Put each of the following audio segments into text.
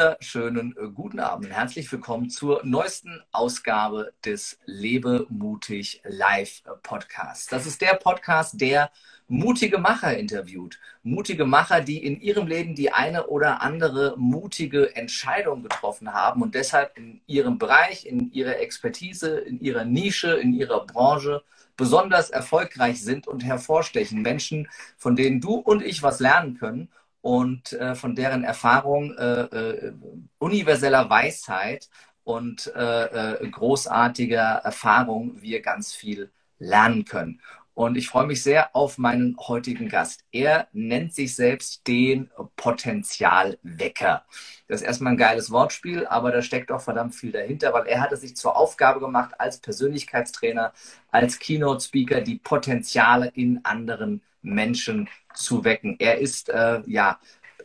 wunderschönen äh, guten Abend. Herzlich willkommen zur neuesten Ausgabe des Lebe mutig Live Podcasts. Das ist der Podcast, der mutige Macher interviewt. Mutige Macher, die in ihrem Leben die eine oder andere mutige Entscheidung getroffen haben und deshalb in ihrem Bereich, in ihrer Expertise, in ihrer Nische, in ihrer Branche besonders erfolgreich sind und hervorstechen. Menschen, von denen du und ich was lernen können und äh, von deren Erfahrung, äh, äh, universeller Weisheit und äh, äh, großartiger Erfahrung wir ganz viel lernen können. Und ich freue mich sehr auf meinen heutigen Gast. Er nennt sich selbst den Potenzialwecker. Das ist erstmal ein geiles Wortspiel, aber da steckt auch verdammt viel dahinter, weil er hat es sich zur Aufgabe gemacht, als Persönlichkeitstrainer, als Keynote-Speaker die Potenziale in anderen Menschen zu wecken. Er ist äh, ja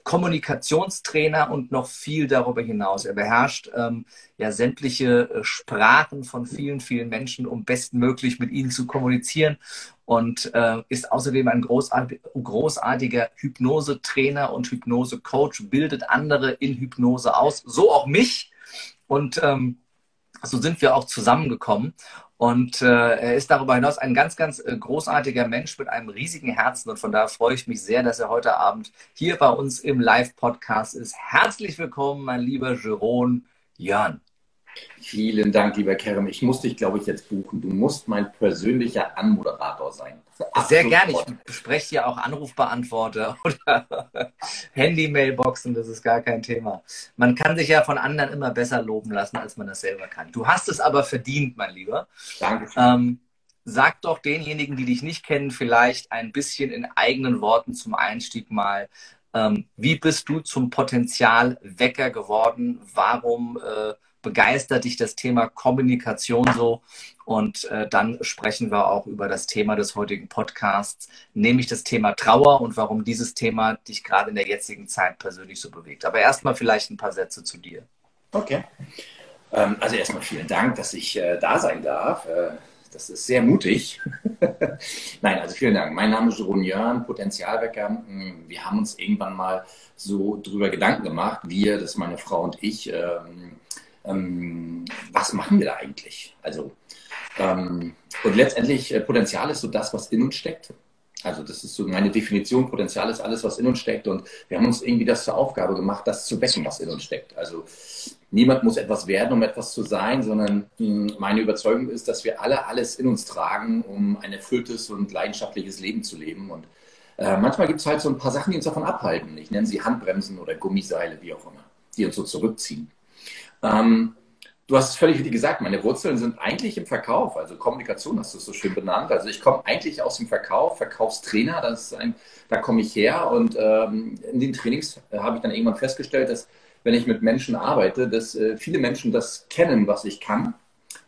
Kommunikationstrainer und noch viel darüber hinaus. Er beherrscht ähm, ja sämtliche äh, Sprachen von vielen, vielen Menschen, um bestmöglich mit ihnen zu kommunizieren und äh, ist außerdem ein großartig, großartiger Hypnose-Trainer und Hypnose-Coach, bildet andere in Hypnose aus, so auch mich. Und ähm, so sind wir auch zusammengekommen. Und äh, er ist darüber hinaus ein ganz, ganz äh, großartiger Mensch mit einem riesigen Herzen. Und von daher freue ich mich sehr, dass er heute Abend hier bei uns im Live-Podcast ist. Herzlich willkommen, mein lieber Jerome Jörn. Vielen Dank, lieber Kerem. Ich muss dich, glaube ich, jetzt buchen. Du musst mein persönlicher Anmoderator sein. Sehr gerne. Ich bespreche ja auch Anrufbeantworter oder Handy-Mailboxen. Das ist gar kein Thema. Man kann sich ja von anderen immer besser loben lassen, als man das selber kann. Du hast es aber verdient, mein Lieber. Danke. Ähm, sag doch denjenigen, die dich nicht kennen, vielleicht ein bisschen in eigenen Worten zum Einstieg mal. Ähm, wie bist du zum Potenzialwecker geworden? Warum äh, begeistert dich das Thema Kommunikation so? Und äh, dann sprechen wir auch über das Thema des heutigen Podcasts, nämlich das Thema Trauer und warum dieses Thema dich gerade in der jetzigen Zeit persönlich so bewegt. Aber erstmal vielleicht ein paar Sätze zu dir. Okay. Ähm, also erstmal vielen Dank, dass ich äh, da sein darf. Äh, das ist sehr mutig. Nein, also vielen Dank. Mein Name ist Jerome Jörn, Potenzialwecker. Hm, wir haben uns irgendwann mal so drüber Gedanken gemacht, wir, das ist meine Frau und ich, ähm, ähm, was machen wir da eigentlich? Also, ähm, und letztendlich, äh, Potenzial ist so das, was in uns steckt. Also das ist so meine Definition, Potenzial ist alles, was in uns steckt. Und wir haben uns irgendwie das zur Aufgabe gemacht, das zu wecken, was in uns steckt. Also niemand muss etwas werden, um etwas zu sein, sondern hm, meine Überzeugung ist, dass wir alle alles in uns tragen, um ein erfülltes und leidenschaftliches Leben zu leben. Und äh, manchmal gibt es halt so ein paar Sachen, die uns davon abhalten. Ich nenne sie Handbremsen oder Gummiseile, wie auch immer, die uns so zurückziehen. Ähm, du hast es völlig richtig gesagt, meine Wurzeln sind eigentlich im Verkauf, also Kommunikation hast du es so schön benannt. Also ich komme eigentlich aus dem Verkauf, Verkaufstrainer, das ein, da komme ich her und ähm, in den Trainings habe ich dann irgendwann festgestellt, dass wenn ich mit Menschen arbeite, dass äh, viele Menschen das kennen, was ich kann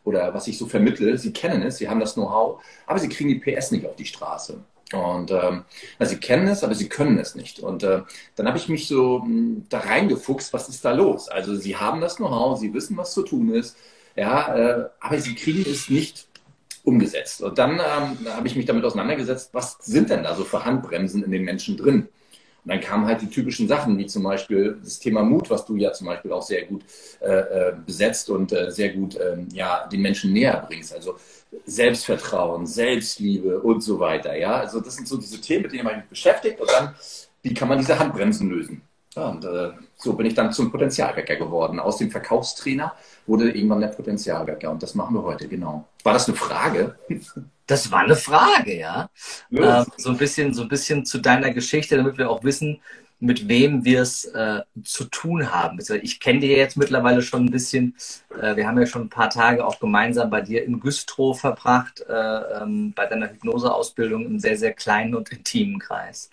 oder was ich so vermittle. Sie kennen es, sie haben das Know-how, aber sie kriegen die PS nicht auf die Straße. Und ähm, also sie kennen es, aber sie können es nicht. Und äh, dann habe ich mich so mh, hm, da reingefuchst, was ist da los? Also sie haben das Know-how, sie wissen, was zu tun ist, ja, äh, aber sie kriegen es nicht umgesetzt. Und dann ähm, habe ich mich damit auseinandergesetzt, was sind denn da so für Handbremsen in den Menschen drin? Und dann kamen halt die typischen Sachen, wie zum Beispiel das Thema Mut, was du ja zum Beispiel auch sehr gut äh, äh besetzt und äh, sehr gut äh, ja, den Menschen näher bringst. Also Selbstvertrauen, Selbstliebe und so weiter. Ja, also das sind so diese Themen, mit denen man sich beschäftigt und dann, wie kann man diese Handbremsen lösen? Ja, und äh, so bin ich dann zum Potenzialwecker geworden. Aus dem Verkaufstrainer wurde irgendwann der Potenzialwecker und das machen wir heute, genau. War das eine Frage? Das war eine Frage, ja. Ähm, so ein bisschen, so ein bisschen zu deiner Geschichte, damit wir auch wissen, mit wem wir es äh, zu tun haben. Ich kenne dir jetzt mittlerweile schon ein bisschen. Äh, wir haben ja schon ein paar Tage auch gemeinsam bei dir in Güstrow verbracht, äh, ähm, bei deiner Hypnoseausbildung im sehr, sehr kleinen und intimen Kreis.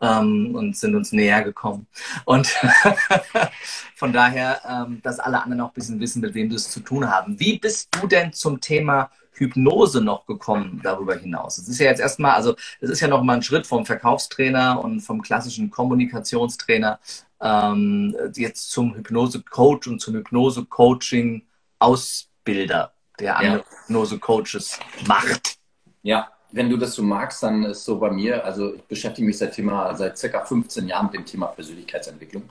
Ähm, und sind uns näher gekommen. Und von daher, ähm, dass alle anderen auch ein bisschen wissen, mit wem du es zu tun haben. Wie bist du denn zum Thema Hypnose noch gekommen darüber hinaus? Es ist ja jetzt erstmal, also es ist ja noch mal ein Schritt vom Verkaufstrainer und vom klassischen Kommunikationstrainer ähm, jetzt zum Hypnose-Coach und zum Hypnose-Coaching-Ausbilder, der andere ja. Hypnose-Coaches macht. Ja, wenn du das so magst, dann ist so bei mir, also ich beschäftige mich seit Thema, seit circa 15 Jahren mit dem Thema Persönlichkeitsentwicklung.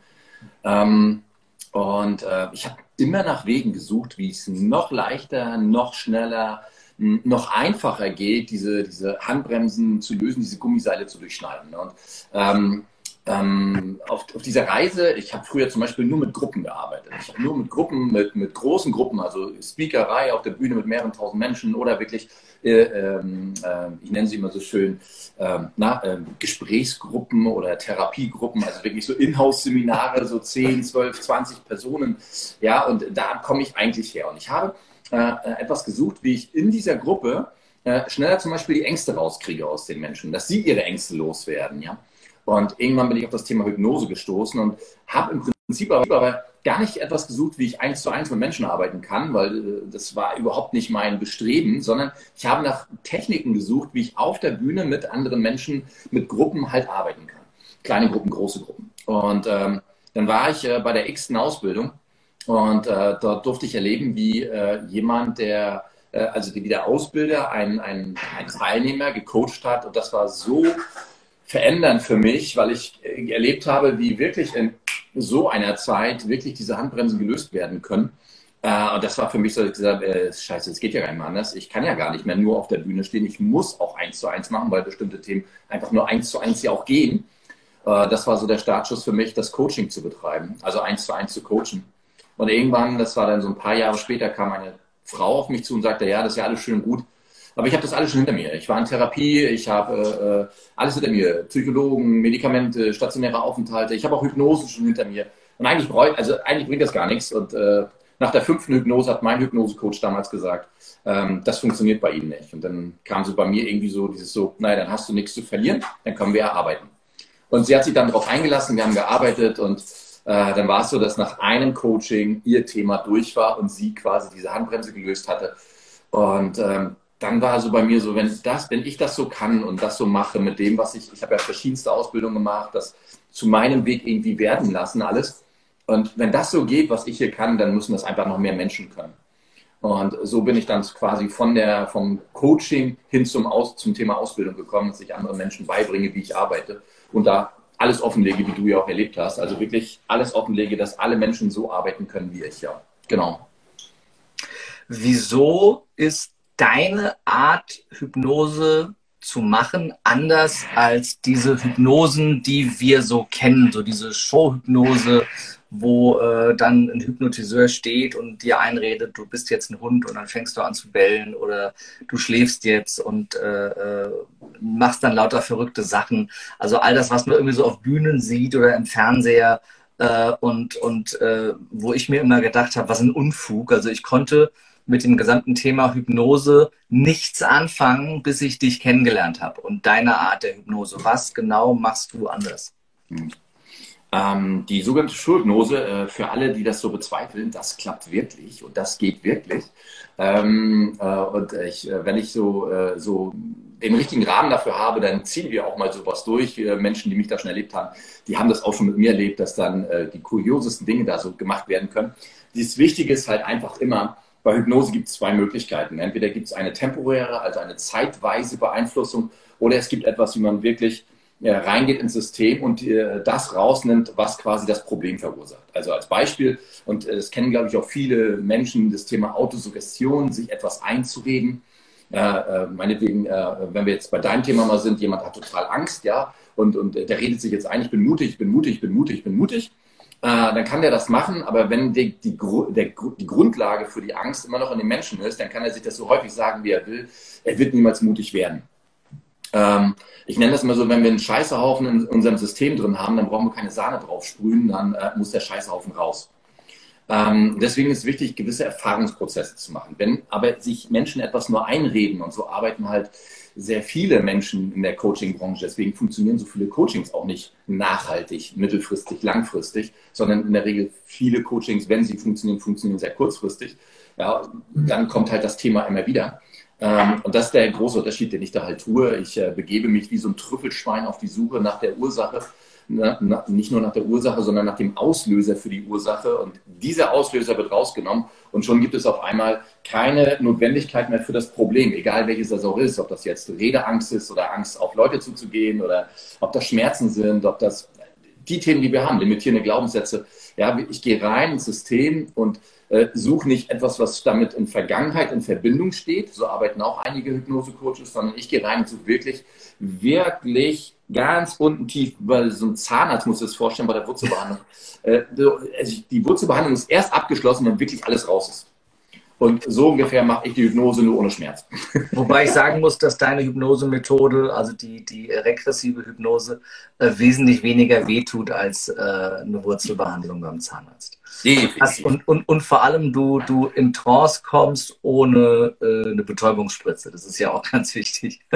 Ähm, Und äh, ich habe immer nach Wegen gesucht, wie es noch leichter, noch schneller, noch einfacher geht, diese, diese Handbremsen zu lösen, diese Gummiseile zu durchschneiden. Und ähm, ähm, auf, auf dieser Reise, ich habe früher zum Beispiel nur mit Gruppen gearbeitet. Ich habe nur mit Gruppen, mit, mit großen Gruppen, also Speakerei auf der Bühne mit mehreren tausend Menschen oder wirklich, äh, äh, ich nenne sie immer so schön, äh, na, ähm, Gesprächsgruppen oder Therapiegruppen, also wirklich so Inhouse-Seminare, so 10, 12, 20 Personen. Ja, und da komme ich eigentlich her. Und ich habe etwas gesucht, wie ich in dieser Gruppe äh, schneller zum Beispiel die Ängste rauskriege aus den Menschen, dass sie ihre Ängste loswerden. Ja? Und irgendwann bin ich auf das Thema Hypnose gestoßen und habe im Prinzip aber gar nicht etwas gesucht, wie ich eins zu eins mit Menschen arbeiten kann, weil äh, das war überhaupt nicht mein Bestreben, sondern ich habe nach Techniken gesucht, wie ich auf der Bühne mit anderen Menschen, mit Gruppen halt arbeiten kann. Kleine Gruppen, große Gruppen. Und ähm, dann war ich äh, bei der x-ten Ausbildung und äh, dort durfte ich erleben, wie äh, jemand, der, äh, also wie der Ausbilder, einen Teilnehmer gecoacht hat. Und das war so verändern für mich, weil ich äh, erlebt habe, wie wirklich in so einer Zeit wirklich diese Handbremsen gelöst werden können. Äh, und das war für mich so, gesagt, äh, scheiße, es geht ja gar nicht mehr anders. Ich kann ja gar nicht mehr nur auf der Bühne stehen. Ich muss auch eins zu eins machen, weil bestimmte Themen einfach nur eins zu eins ja auch gehen. Das war so der Startschuss für mich, das Coaching zu betreiben, also eins zu eins zu coachen. Und irgendwann, das war dann so ein paar Jahre später, kam eine Frau auf mich zu und sagte, ja, das ist ja alles schön und gut, aber ich habe das alles schon hinter mir. Ich war in Therapie, ich habe äh, alles hinter mir. Psychologen, Medikamente, stationäre Aufenthalte. Ich habe auch Hypnose schon hinter mir. Und eigentlich, bräuch, also eigentlich bringt das gar nichts. Und äh, nach der fünften Hypnose hat mein Hypnosecoach damals gesagt, ähm, das funktioniert bei Ihnen nicht. Und dann kam so bei mir irgendwie so dieses so, naja, dann hast du nichts zu verlieren, dann können wir ja arbeiten. Und sie hat sich dann darauf eingelassen, wir haben gearbeitet und äh, dann war es so, dass nach einem Coaching ihr Thema durch war und sie quasi diese Handbremse gelöst hatte. Und ähm, dann war so bei mir so, wenn das, wenn ich das so kann und das so mache mit dem, was ich, ich habe ja verschiedenste Ausbildungen gemacht, das zu meinem Weg irgendwie werden lassen, alles. Und wenn das so geht, was ich hier kann, dann müssen das einfach noch mehr Menschen können. Und so bin ich dann quasi von der, vom Coaching hin zum, Aus, zum Thema Ausbildung gekommen, dass ich anderen Menschen beibringe, wie ich arbeite und da alles offenlege, wie du ja auch erlebt hast. Also wirklich alles offenlege, dass alle Menschen so arbeiten können wie ich, ja. Genau. Wieso ist deine Art, Hypnose zu machen, anders als diese Hypnosen, die wir so kennen, so diese Showhypnose, wo äh, dann ein Hypnotiseur steht und dir einredet, du bist jetzt ein Hund und dann fängst du an zu bellen oder du schläfst jetzt und äh, äh, machst dann lauter verrückte Sachen. Also all das, was man irgendwie so auf Bühnen sieht oder im Fernseher äh, und, und äh, wo ich mir immer gedacht habe, was ein Unfug. Also ich konnte mit dem gesamten Thema Hypnose nichts anfangen, bis ich dich kennengelernt habe und deine Art der Hypnose. Was genau machst du anders? Hm. Ähm, die sogenannte Schulhypnose, äh, für alle, die das so bezweifeln, das klappt wirklich und das geht wirklich. Ähm, äh, und ich, äh, wenn ich so, äh, so den richtigen Rahmen dafür habe, dann ziehen wir auch mal sowas durch. Menschen, die mich da schon erlebt haben, die haben das auch schon mit mir erlebt, dass dann äh, die kuriosesten Dinge da so gemacht werden können. Das Wichtige ist halt einfach immer, bei Hypnose gibt es zwei Möglichkeiten. Entweder gibt es eine temporäre, also eine zeitweise Beeinflussung, oder es gibt etwas, wie man wirklich ja, reingeht ins System und äh, das rausnimmt, was quasi das Problem verursacht. Also als Beispiel, und äh, das kennen, glaube ich, auch viele Menschen, das Thema Autosuggestion, sich etwas einzureden. Äh, äh meinetwegen, äh, wenn wir jetzt bei deinem Thema mal sind, jemand hat total Angst, ja, und, und der redet sich jetzt ein, ich bin mutig, ich bin mutig, ich bin mutig, ich bin mutig äh, dann kann der das machen, aber wenn die, die, der, die Grundlage für die Angst immer noch in den Menschen ist, dann kann er sich das so häufig sagen, wie er will. Er wird niemals mutig werden. Ähm, ich nenne das immer so, wenn wir einen Scheißehaufen in unserem System drin haben, dann brauchen wir keine Sahne drauf sprühen, dann äh, muss der Scheißehaufen raus. Ähm, deswegen ist es wichtig, gewisse Erfahrungsprozesse zu machen. Wenn aber sich Menschen etwas nur einreden und so arbeiten halt sehr viele Menschen in der Coaching-Branche. Deswegen funktionieren so viele Coachings auch nicht nachhaltig, mittelfristig, langfristig, sondern in der Regel viele Coachings, wenn sie funktionieren, funktionieren sehr kurzfristig. Ja, dann kommt halt das Thema immer wieder. Ähm, und das ist der große Unterschied, den ich da halt tue. Ich äh, begebe mich wie so ein Trüffelschwein auf die Suche nach der Ursache na, na, nicht nur nach der Ursache, sondern nach dem Auslöser für die Ursache. Und dieser Auslöser wird rausgenommen und schon gibt es auf einmal keine Notwendigkeit mehr für das Problem, egal welches das auch ist, ob das jetzt Redeangst ist oder Angst auf Leute zuzugehen oder ob das Schmerzen sind, ob das die Themen, die wir haben, limitierende Glaubenssätze. Ja, ich gehe rein ins System und äh, suche nicht etwas, was damit in Vergangenheit in Verbindung steht. So arbeiten auch einige Hypnose-Coaches, sondern ich gehe rein und suche wirklich, wirklich ganz unten tief, weil so ein Zahnarzt muss das vorstellen bei der Wurzelbehandlung. Äh, also die Wurzelbehandlung ist erst abgeschlossen, wenn wirklich alles raus ist. Und so ungefähr mache ich die Hypnose nur ohne Schmerz. Wobei ich sagen muss, dass deine Hypnosemethode, also die, die regressive Hypnose, äh, wesentlich weniger wehtut als äh, eine Wurzelbehandlung beim Zahnarzt. Definitiv. Und, und, und vor allem du, du in Trance kommst ohne äh, eine Betäubungsspritze. Das ist ja auch ganz wichtig.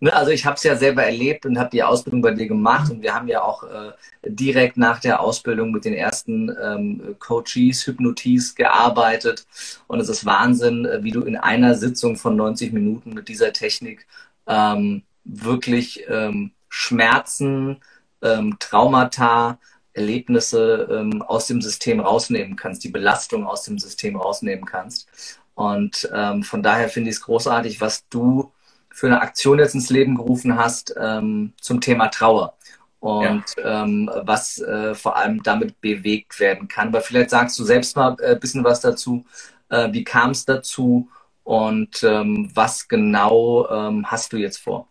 ne, also ich habe es ja selber erlebt und habe die Ausbildung bei dir gemacht und wir haben ja auch äh, direkt nach der Ausbildung mit den ersten ähm, Coaches, Hypnoties gearbeitet. Und es ist Wahnsinn, äh, wie du in einer Sitzung von 90 Minuten mit dieser Technik ähm, wirklich ähm, Schmerzen, ähm, Traumata, Erlebnisse ähm, aus dem System rausnehmen kannst, die Belastung aus dem System rausnehmen kannst. Und ähm, von daher finde ich es großartig, was du für eine Aktion jetzt ins Leben gerufen hast ähm, zum Thema Trauer und ja. ähm, was äh, vor allem damit bewegt werden kann. Aber vielleicht sagst du selbst mal ein äh, bisschen was dazu. Äh, wie kam es dazu und ähm, was genau ähm, hast du jetzt vor?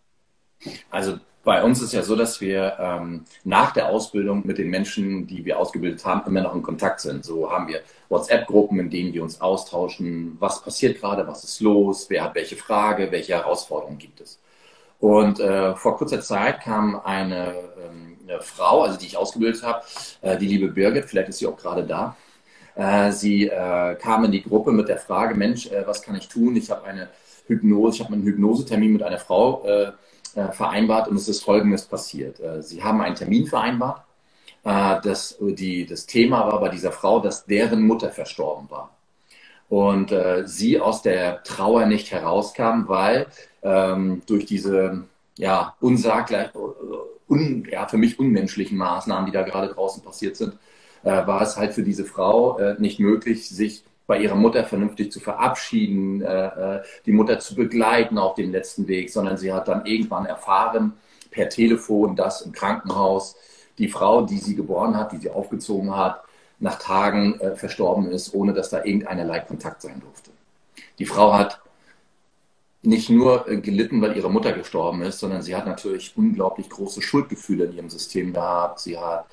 Also bei uns ist ja so, dass wir ähm, nach der Ausbildung mit den Menschen, die wir ausgebildet haben, immer noch in Kontakt sind. So haben wir WhatsApp-Gruppen, in denen wir uns austauschen, was passiert gerade, was ist los, wer hat welche Frage, welche Herausforderungen gibt es. Und äh, vor kurzer Zeit kam eine, ähm, eine, Frau, also die ich ausgebildet habe, äh, die liebe Birgit, vielleicht ist sie auch gerade da. Äh, sie äh, kam in die Gruppe mit der Frage, Mensch, äh, was kann ich tun? Ich habe eine Hypnose, ich habe einen Hypnosetermin mit einer Frau äh, äh, vereinbart und es ist Folgendes passiert. Äh, sie haben einen Termin vereinbart. Äh, das, die, das Thema war bei dieser Frau, dass deren Mutter verstorben war. Und äh, sie aus der Trauer nicht herauskam, weil ähm, durch diese ja, unsaglich, un, ja, für mich unmenschlichen Maßnahmen, die da gerade draußen passiert sind, äh, war es halt für diese Frau äh, nicht möglich, sich bei ihrer Mutter vernünftig zu verabschieden, äh, äh, die Mutter zu begleiten auf dem letzten Weg, sondern sie hat dann irgendwann erfahren, per Telefon, dass im Krankenhaus die Frau, die sie geboren hat, die sie aufgezogen hat, nach Tagen äh, verstorben ist, ohne dass da irgendeinerlei Kontakt sein durfte. Die Frau hat nicht nur äh, gelitten, weil ihre Mutter gestorben ist, sondern sie hat natürlich unglaublich große Schuldgefühle in ihrem System gehabt. Sie hat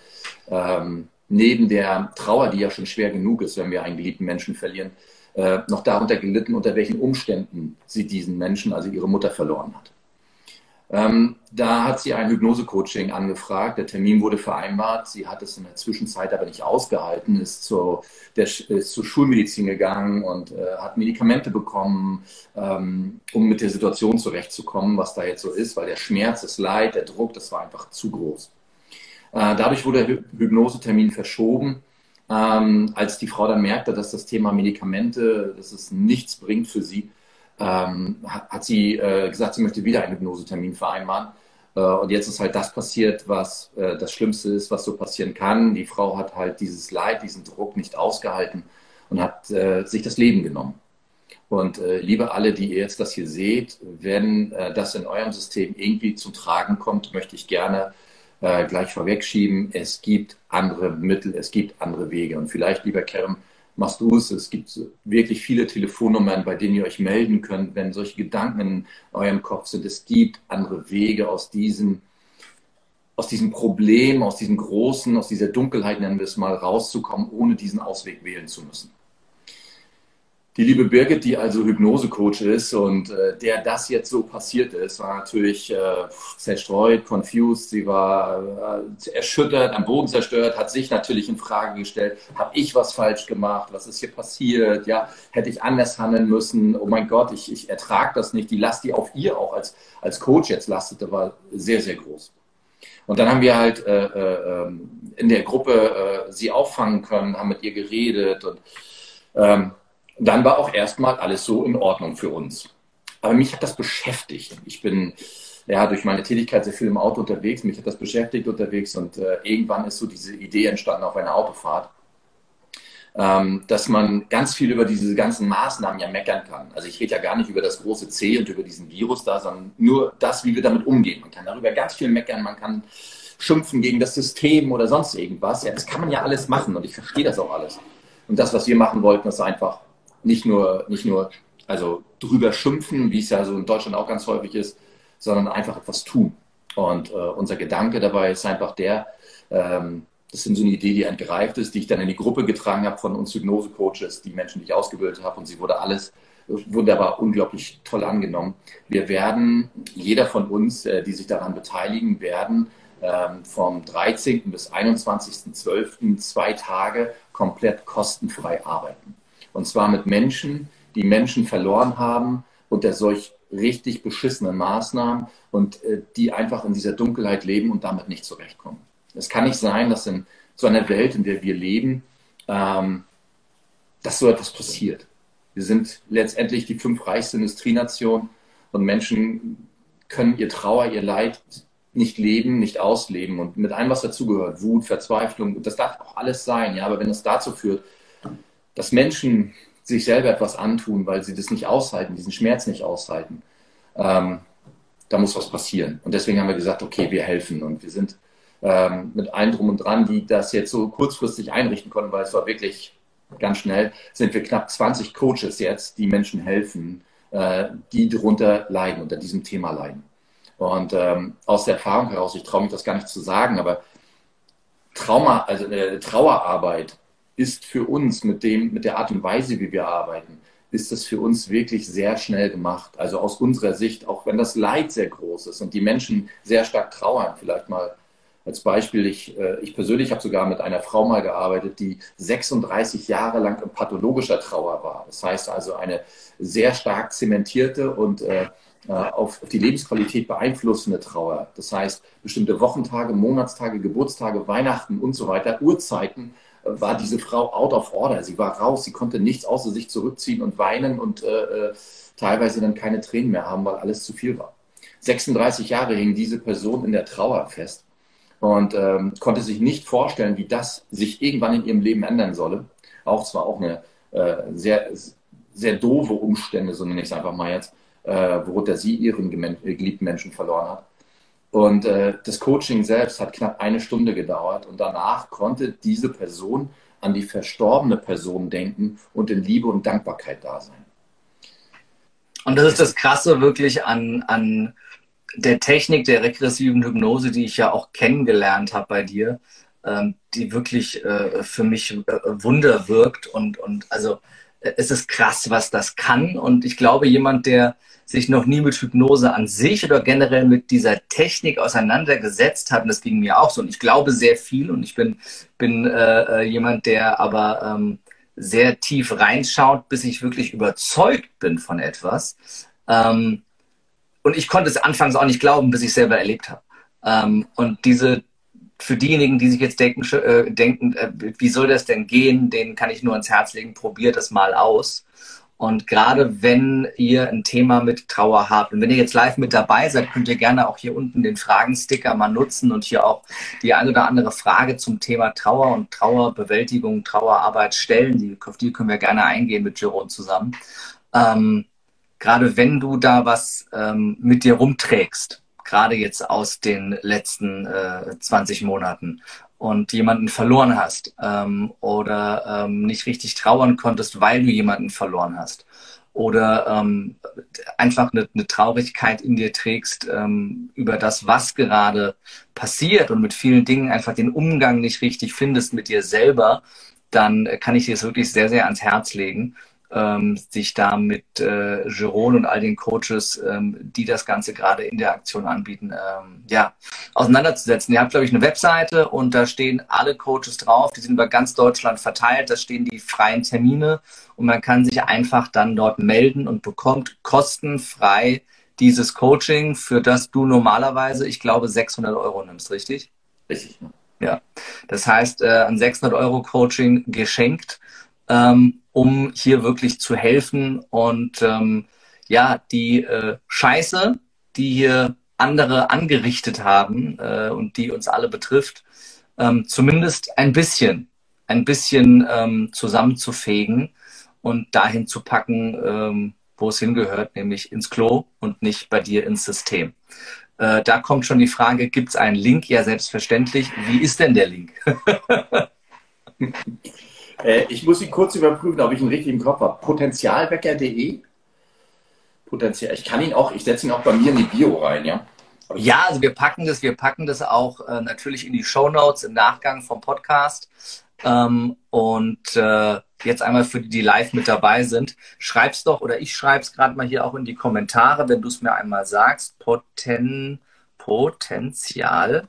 ähm, neben der Trauer, die ja schon schwer genug ist, wenn wir einen geliebten Menschen verlieren, äh, noch darunter gelitten, unter welchen Umständen sie diesen Menschen, also ihre Mutter, verloren hat. Ähm, da hat sie ein Hypnose-Coaching angefragt. Der Termin wurde vereinbart. Sie hat es in der Zwischenzeit aber nicht ausgehalten, ist, zu, der, ist zur Schulmedizin gegangen und äh, hat Medikamente bekommen, ähm, um mit der Situation zurechtzukommen, was da jetzt so ist, weil der Schmerz, das Leid, der Druck, das war einfach zu groß. Äh, dadurch wurde der Hypnosetermin verschoben. Ähm, als die Frau dann merkte, dass das Thema Medikamente, dass es nichts bringt für sie, ähm, hat, hat, sie äh, gesagt, sie möchte wieder einen Hypnosetermin vereinbaren. Äh, und jetzt ist halt das passiert, was äh, das Schlimmste ist, was so passieren kann. Die Frau hat halt dieses Leid, diesen Druck nicht ausgehalten und hat äh, sich das Leben genommen. Und äh, liebe alle, die ihr jetzt das hier seht, wenn das in eurem System irgendwie zum Tragen kommt, möchte ich gerne äh, gleich vorwegschieben. Es gibt andere Mittel, es gibt andere Wege. Und vielleicht, lieber Kerem, machst du es. Es gibt wirklich viele Telefonnummern, bei denen ihr euch melden könnt, wenn solche Gedanken in eurem Kopf sind. Es gibt andere Wege aus diesem, aus diesem Problem, aus diesem großen, aus dieser Dunkelheit, nennen wir es mal, rauszukommen, ohne diesen Ausweg wählen zu müssen die liebe Birgit, die also Hypnosecoach ist und äh, der das jetzt so passiert ist, war natürlich äh, zerstreut, confused, sie war äh, erschüttert, am Boden zerstört, hat sich natürlich in Frage gestellt, habe ich was falsch gemacht, was ist hier passiert, ja, hätte ich anders handeln müssen, oh mein Gott, ich, ich ertrage das nicht, die Last, die auf ihr auch als, als Coach jetzt lastete, war sehr, sehr groß. Und dann haben wir halt äh, äh, ähm, in der Gruppe äh, sie auffangen können, haben mit ihr geredet und ähm, dann war auch erstmal alles so in Ordnung für uns. Aber mich hat das beschäftigt. Ich bin ja durch meine Tätigkeit sehr viel im Auto unterwegs. Mich hat das beschäftigt unterwegs und äh, irgendwann ist so diese Idee entstanden auf einer Autofahrt, ähm, dass man ganz viel über diese ganzen Maßnahmen ja meckern kann. Also ich rede ja gar nicht über das große C und über diesen Virus da, sondern nur das, wie wir damit umgehen. Man kann darüber ganz viel meckern, man kann schimpfen gegen das System oder sonst irgendwas. Ja, das kann man ja alles machen und ich verstehe das auch alles. Und das, was wir machen wollten, ist einfach nicht nur, nicht nur also drüber schimpfen, wie es ja so in Deutschland auch ganz häufig ist, sondern einfach etwas tun. Und äh, unser Gedanke dabei ist einfach der, ähm, das ist so eine Idee, die entgreift ist, die ich dann in die Gruppe getragen habe von uns Hypnose-Coaches, die Menschen, die ich ausgebildet habe, und sie wurde alles wunderbar, unglaublich toll angenommen. Wir werden, jeder von uns, äh, die sich daran beteiligen, werden ähm, vom 13. bis 21.12. zwei Tage komplett kostenfrei arbeiten. Und zwar mit Menschen, die Menschen verloren haben unter solch richtig beschissenen Maßnahmen und äh, die einfach in dieser Dunkelheit leben und damit nicht zurechtkommen. Es kann nicht sein, dass in so einer Welt, in der wir leben, ähm, dass so etwas passiert. Wir sind letztendlich die fünf reichste Industrienation und Menschen können ihr Trauer, ihr Leid nicht leben, nicht ausleben und mit allem, was dazugehört, Wut, Verzweiflung, das darf auch alles sein, ja, aber wenn es dazu führt, dass Menschen sich selber etwas antun, weil sie das nicht aushalten, diesen Schmerz nicht aushalten, ähm, da muss was passieren. Und deswegen haben wir gesagt, okay, wir helfen und wir sind ähm, mit allen drum und dran, die das jetzt so kurzfristig einrichten konnten, weil es war wirklich ganz schnell, sind wir knapp 20 Coaches jetzt, die Menschen helfen, äh, die darunter leiden, unter diesem Thema leiden. Und ähm, aus der Erfahrung heraus, ich traue mich das gar nicht zu sagen, aber Trauma, also äh, Trauerarbeit ist für uns mit dem, mit der Art und Weise, wie wir arbeiten, ist das für uns wirklich sehr schnell gemacht. Also aus unserer Sicht, auch wenn das Leid sehr groß ist und die Menschen sehr stark trauern, vielleicht mal als Beispiel, ich, äh, ich persönlich habe sogar mit einer Frau mal gearbeitet, die 36 Jahre lang in pathologischer Trauer war. Das heißt also eine sehr stark zementierte und äh, äh, auf, die Lebensqualität beeinflussende Trauer. Das heißt, bestimmte Wochentage, Monatstage, Geburtstage, Weihnachten und so weiter, Uhrzeiten war diese Frau out of order. Sie war raus, sie konnte nichts außer sich zurückziehen und weinen und äh, teilweise dann keine Tränen mehr haben, weil alles zu viel war. 36 Jahre hing diese Person in der Trauer fest und ähm, konnte sich nicht vorstellen, wie das sich irgendwann in ihrem Leben ändern solle. Auch zwar auch eine äh, sehr, sehr doofe Umstände, so nenne ich es einfach mal jetzt, äh, worunter sie ihren geliebten Menschen verloren hat. Und äh, das Coaching selbst hat knapp eine Stunde gedauert und danach konnte diese Person an die verstorbene Person denken und in Liebe und Dankbarkeit da sein. Und das ist das Krasse wirklich an, an der Technik der regressiven Hypnose, die ich ja auch kennengelernt habe bei dir, ähm, die wirklich äh, für mich äh, Wunder wirkt. Und, und also es ist krass, was das kann. Und ich glaube, jemand, der sich noch nie mit Hypnose an sich oder generell mit dieser Technik auseinandergesetzt hat, und das ging mir auch so, und ich glaube sehr viel und ich bin, bin äh, äh jemand, der aber ähm, sehr tief reinschaut, bis ich wirklich überzeugt bin von etwas. Ähm, und ich konnte es anfangs auch nicht glauben, bis ich es selber erlebt habe. Ähm, und diese für diejenigen, die sich jetzt denken, äh, denken äh, wie soll das denn gehen, denen kann ich nur ans Herz legen, probiert das mal aus. Und gerade wenn ihr ein Thema mit Trauer habt und wenn ihr jetzt live mit dabei seid, könnt ihr gerne auch hier unten den Fragensticker mal nutzen und hier auch die eine oder andere Frage zum Thema Trauer und Trauerbewältigung, Trauerarbeit stellen. Die, auf die können wir gerne eingehen mit Jerome zusammen. Ähm, gerade wenn du da was ähm, mit dir rumträgst, gerade jetzt aus den letzten äh, 20 Monaten und jemanden verloren hast ähm, oder ähm, nicht richtig trauern konntest, weil du jemanden verloren hast oder ähm, einfach eine, eine, Traurigkeit in dir trägst ähm, über das, was gerade passiert und mit vielen Dingen einfach den Umgang nicht richtig findest mit dir selber, dann kann ich dir es wirklich sehr, sehr ans Herz legen, ähm, sich da mit äh, Jeroen und all den Coaches, ähm, die das Ganze gerade in der Aktion anbieten, ähm, ja, auseinanderzusetzen. Ihr habt, glaube ich, eine Webseite und da stehen alle Coaches drauf, die sind über ganz Deutschland verteilt, da stehen die freien Termine und man kann sich einfach dann dort melden und bekommt kostenfrei dieses Coaching, für das du normalerweise, ich glaube, 600 Euro nimmst, richtig? Richtig. Ja, das heißt, äh, ein 600 Euro Coaching geschenkt ähm, um hier wirklich zu helfen und ähm, ja, die äh, Scheiße, die hier andere angerichtet haben äh, und die uns alle betrifft, ähm, zumindest ein bisschen, ein bisschen ähm, zusammenzufegen und dahin zu packen, ähm, wo es hingehört, nämlich ins Klo und nicht bei dir ins System. Äh, da kommt schon die Frage, gibt es einen Link? Ja, selbstverständlich. Wie ist denn der Link? äh, ich muss ihn kurz überprüfen, ob ich ihn richtig im Kopf habe. Potenzialwecker.de Potenzial. Ich kann ihn auch, ich setze ihn auch bei mir in die Bio rein, ja. Ja, also wir packen das, wir packen das auch äh, natürlich in die Show Notes im Nachgang vom Podcast. Ähm, und äh, jetzt einmal für die, die live mit dabei sind, schreib's doch oder ich schreib's gerade mal hier auch in die Kommentare, wenn du es mir einmal sagst. Poten, Potenzialwecker.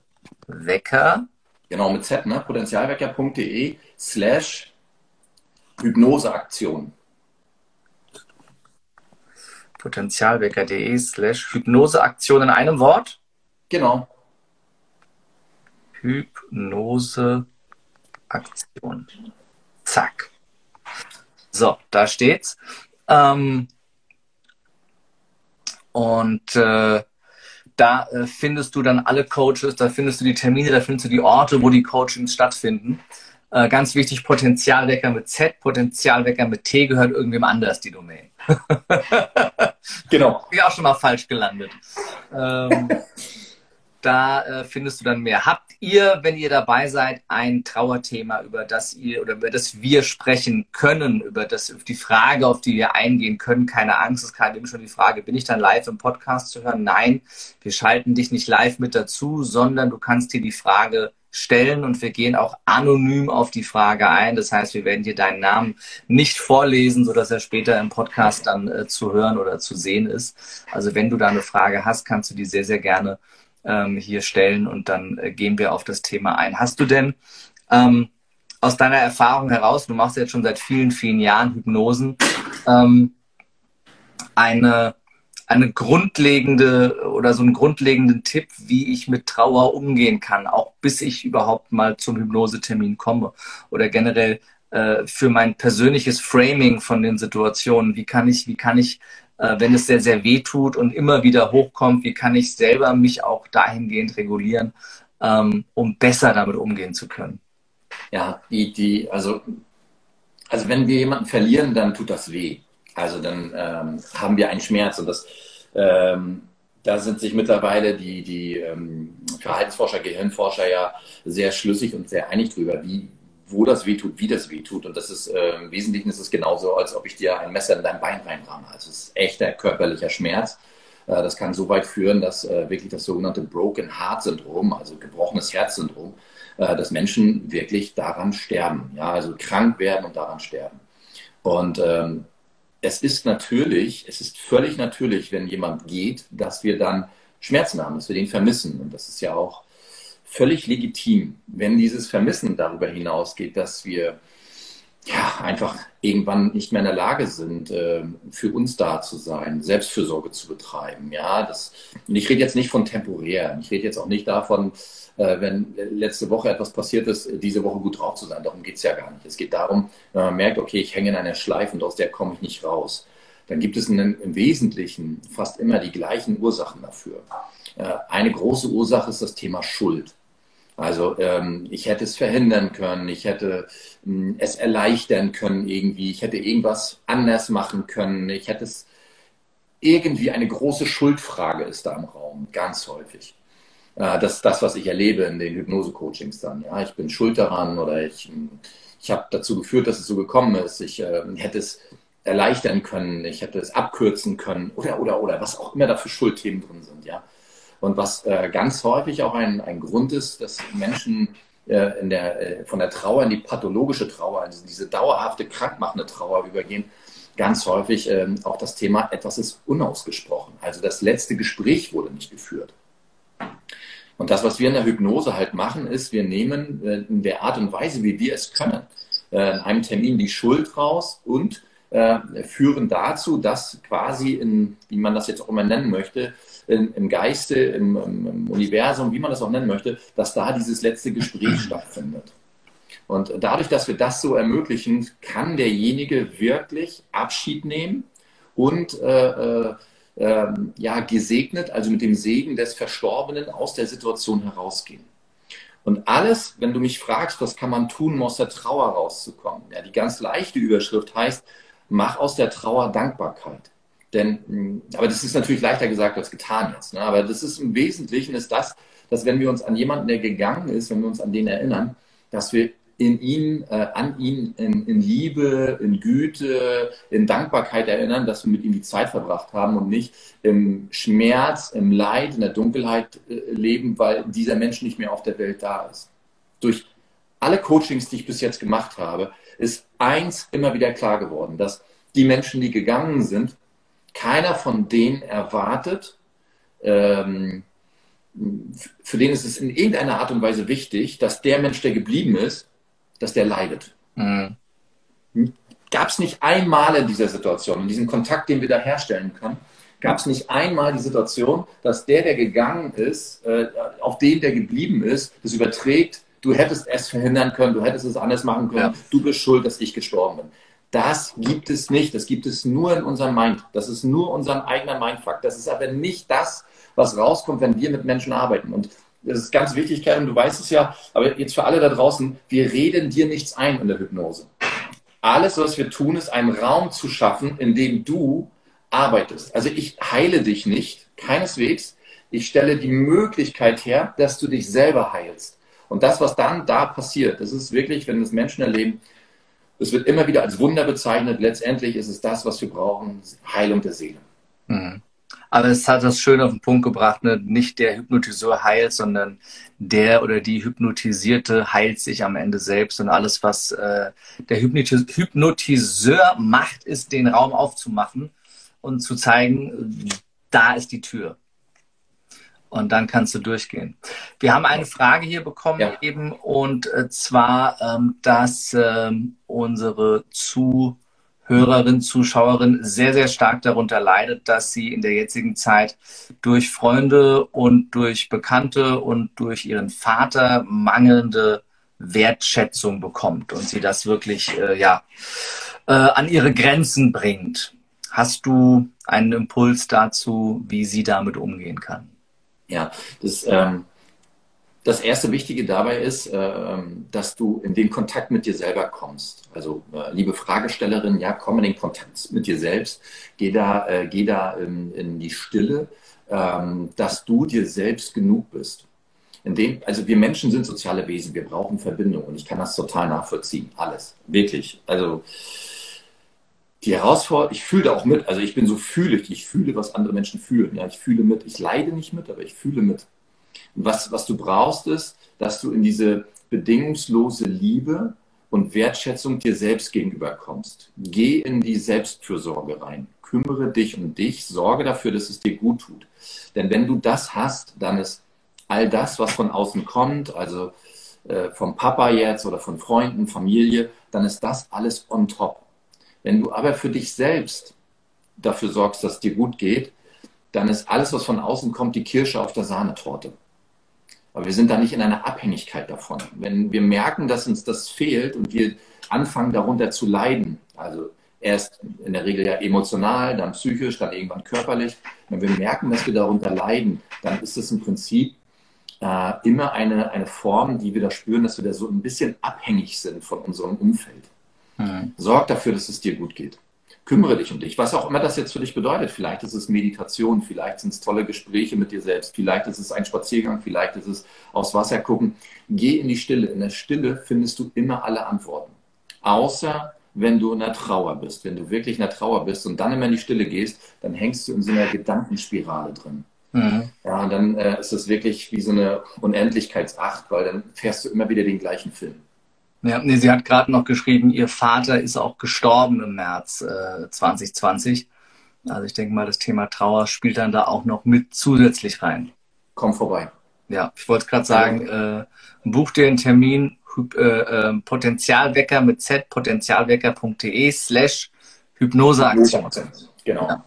Genau, mit Z, ne? Potenzialwecker.de slash Hypnoseaktion. Potenzialwecker.de slash Hypnoseaktion in einem Wort? Genau. Hypnoseaktion. Zack. So, da steht's. Ähm, und äh, da äh, findest du dann alle Coaches, da findest du die Termine, da findest du die Orte, wo die Coachings stattfinden. Äh, ganz wichtig, Potenzialwecker mit Z, Potenzialwecker mit T gehört irgendwem anders, die Domain. genau. Bin auch schon mal falsch gelandet. Ähm, da äh, findest du dann mehr. Habt ihr, wenn ihr dabei seid, ein Trauerthema, über das ihr oder über das wir sprechen können, über das die Frage, auf die wir eingehen können? Keine Angst, es kam eben schon die Frage, bin ich dann live im Podcast zu hören? Nein, wir schalten dich nicht live mit dazu, sondern du kannst dir die Frage stellen und wir gehen auch anonym auf die Frage ein. Das heißt, wir werden dir deinen Namen nicht vorlesen, sodass er später im Podcast dann äh, zu hören oder zu sehen ist. Also wenn du da eine Frage hast, kannst du die sehr, sehr gerne ähm, hier stellen und dann äh, gehen wir auf das Thema ein. Hast du denn ähm, aus deiner Erfahrung heraus, du machst jetzt schon seit vielen, vielen Jahren Hypnosen, ähm, eine eine grundlegende oder so einen grundlegenden Tipp, wie ich mit Trauer umgehen kann, auch bis ich überhaupt mal zum Hypnosetermin komme oder generell äh, für mein persönliches Framing von den Situationen. Wie kann ich, wie kann ich, äh, wenn es sehr, sehr weh tut und immer wieder hochkommt, wie kann ich selber mich auch dahingehend regulieren, ähm, um besser damit umgehen zu können? Ja, die, die, also, also wenn wir jemanden verlieren, dann tut das weh. Also dann ähm, haben wir einen Schmerz und das, ähm, da sind sich mittlerweile die, die ähm, Verhaltensforscher, Gehirnforscher ja sehr schlüssig und sehr einig drüber, wie, wo das wehtut, wie das wehtut. Und das ist äh, im Wesentlichen ist es genauso, als ob ich dir ein Messer in dein Bein reinramme. Also es ist echter körperlicher Schmerz. Äh, das kann so weit führen, dass äh, wirklich das sogenannte Broken Heart Syndrom, also gebrochenes Herzsyndrom, äh, dass Menschen wirklich daran sterben. Ja, also krank werden und daran sterben. Und ähm, es ist natürlich, es ist völlig natürlich, wenn jemand geht, dass wir dann Schmerzen haben, dass wir den vermissen. Und das ist ja auch völlig legitim, wenn dieses Vermissen darüber hinausgeht, dass wir ja, einfach irgendwann nicht mehr in der Lage sind, äh, für uns da zu sein, Selbstfürsorge zu betreiben. Ja, das, und ich rede jetzt nicht von temporär. Ich rede jetzt auch nicht davon, äh, wenn letzte Woche etwas passiert ist, diese Woche gut drauf zu sein. Darum geht es ja gar nicht. Es geht darum, wenn man merkt, okay, ich hänge in einer Schleife und aus der komme ich nicht raus. Dann gibt es einen, im Wesentlichen fast immer die gleichen Ursachen dafür. Äh, eine große Ursache ist das Thema Schuld. Also ähm, ich hätte es verhindern können, ich hätte ähm, es erleichtern können irgendwie, ich hätte irgendwas anders machen können, ich hätte es irgendwie eine große Schuldfrage ist da im Raum, ganz häufig. Äh, das ist das, was ich erlebe in den Hypnose-Coachings dann. Ja, ich bin schuld daran oder ich, ich habe dazu geführt, dass es so gekommen ist. Ich äh, hätte es erleichtern können, ich hätte es abkürzen können oder oder oder was auch immer da für Schuldthemen drin sind. Ja. Und was äh, ganz häufig auch ein, ein Grund ist, dass Menschen äh, in der, äh, von der Trauer in die pathologische Trauer, also diese dauerhafte krankmachende Trauer übergehen, ganz häufig ähm, auch das Thema, etwas ist unausgesprochen. Also das letzte Gespräch wurde nicht geführt. Und das, was wir in der Hypnose halt machen, ist, wir nehmen äh, in der Art und Weise, wie wir es können, äh, in einem Termin die Schuld raus und äh, führen dazu, dass quasi in, wie man das jetzt auch immer nennen möchte, in, im Geiste, im, im, Universum, wie man das auch nennen möchte, dass da dieses letzte Gespräch stattfindet. Und dadurch, dass wir das so ermöglichen, kann derjenige wirklich Abschied nehmen und äh, äh, äh, ja, gesegnet, also mit dem Segen des Verstorbenen aus der Situation herausgehen. Und alles, wenn du mich fragst, was kann man tun, um aus der Trauer rauszukommen? Ja, die ganz leichte Überschrift heißt, mach aus der Trauer Dankbarkeit. Denn, hm, aber das ist natürlich leichter gesagt als getan jetzt. Ne? Aber das ist im Wesentlichen ist das, dass wenn wir uns an jemanden, der gegangen ist, wenn wir uns an den erinnern, dass wir in ihn, äh, an ihn in, in, Liebe, in Güte, in Dankbarkeit erinnern, dass wir mit ihm die Zeit verbracht haben und nicht im Schmerz, im Leid, in der Dunkelheit äh, leben, weil dieser Mensch nicht mehr auf der Welt da ist. Durch alle Coachings, die ich bis jetzt gemacht habe, ist eins immer wieder klar geworden, dass die Menschen, die gegangen sind, keiner von denen erwartet, ähm, für den ist es in irgendeiner Art und Weise wichtig, dass der Mensch, der geblieben ist, dass der leidet. Mhm. Gab es nicht einmal in dieser Situation, in diesem Kontakt, den wir da herstellen können, gab es nicht einmal die Situation, dass der, der gegangen ist, äh, auf den, der geblieben ist, das überträgt, du hättest es verhindern können, du hättest es anders machen können, ja. du bist schuld, dass ich gestorben bin. Das gibt es nicht. Das gibt es nur in unserem Mind. Das ist nur unser eigener Mindfuck. Das ist aber nicht das, was rauskommt, wenn wir mit Menschen arbeiten. Und das ist ganz wichtig, Karen, du weißt es ja, aber jetzt für alle da draußen, wir reden dir nichts ein in der Hypnose. Alles, was wir tun, ist einen Raum zu schaffen, in dem du arbeitest. Also ich heile dich nicht, keineswegs. Ich stelle die Möglichkeit her, dass du dich selber heilst. Und das, was dann da passiert, das ist wirklich, wenn das Menschen erleben, es wird immer wieder als Wunder bezeichnet. Letztendlich ist es das, was wir brauchen, Heilung der Seele. Mhm. Aber es hat das schön auf den Punkt gebracht, ne? nicht der Hypnotiseur heilt, sondern der oder die Hypnotisierte heilt sich am Ende selbst. Und alles, was äh, der Hypnotis Hypnotiseur macht, ist, den Raum aufzumachen und zu zeigen, da ist die Tür. Und dann kannst du durchgehen. Wir haben eine Frage hier bekommen ja. eben und äh, zwar, ähm, dass ähm, unsere Zuhörer Hörerin, Zuschauerin sehr, sehr stark darunter leidet, dass sie in der jetzigen Zeit durch Freunde und durch Bekannte und durch ihren Vater mangelnde Wertschätzung bekommt und sie das wirklich äh, ja, äh, an ihre Grenzen bringt. Hast du einen Impuls dazu, wie sie damit umgehen kann? Ja, das ähm, das erste Wichtige dabei ist, äh, dass du in den Kontakt mit dir selber kommst. Also, äh, liebe Fragestellerin, ja, komm in den Kontakt mit dir selbst. Geh da, äh, geh da in, die Stille, ähm, dass du dir selbst genug bist. In dem, also wir Menschen sind soziale Wesen, wir brauchen Verbindung und ich kann das total nachvollziehen. Alles. Wirklich. Also, die Herausforderung, ich fühle da auch mit, also ich bin so fühlig, ich fühle, was andere Menschen fühlen. Ja, ich fühle mit, ich leide nicht mit, aber ich fühle mit. Was, was du brauchst, ist, dass du in diese bedingungslose Liebe und Wertschätzung dir selbst gegenüber kommst. Geh in die Selbstfürsorge rein. Kümmere dich um dich. Sorge dafür, dass es dir gut tut. Denn wenn du das hast, dann ist all das, was von außen kommt, also äh, vom Papa jetzt oder von Freunden, Familie, dann ist das alles on top. Wenn du aber für dich selbst dafür sorgst, dass es dir gut geht, dann ist alles, was von außen kommt, die Kirsche auf der Sahnetorte. Aber wir sind da nicht in einer Abhängigkeit davon. Wenn wir merken, dass uns das fehlt und wir anfangen darunter zu leiden, also erst in der Regel ja emotional, dann psychisch, dann irgendwann körperlich, wenn wir merken, dass wir darunter leiden, dann ist es im Prinzip äh, immer eine, eine Form, die wir da spüren, dass wir da so ein bisschen abhängig sind von unserem Umfeld. Mhm. Sorg dafür, dass es dir gut geht kümmere dich um dich. Was auch immer das jetzt für dich bedeutet. Vielleicht ist es Meditation, vielleicht sind es tolle Gespräche mit dir selbst, vielleicht ist es ein Spaziergang, vielleicht ist es aufs Wasser gucken. Geh in die Stille. In der Stille findest du immer alle Antworten. Außer wenn du in der Trauer bist. Wenn du wirklich in der Trauer bist und dann immer in die Stille gehst, dann hängst du in so einer Gedankenspirale drin. Mhm. Ja, und dann äh, ist es wirklich wie so eine Unendlichkeitsacht, weil dann fährst du immer wieder den gleichen Film. Ja, nee, sie hat gerade noch geschrieben, ihr Vater ist auch gestorben im März äh, 2020. Also ich denke mal, das Thema Trauer spielt dann da auch noch mit zusätzlich rein. Komm vorbei. Ja, ich wollte gerade sagen, äh, buch dir einen Termin, äh, äh, Potenzialwecker mit z, potenzialwecker.de slash Hypnoseaktion. Genau. Ja.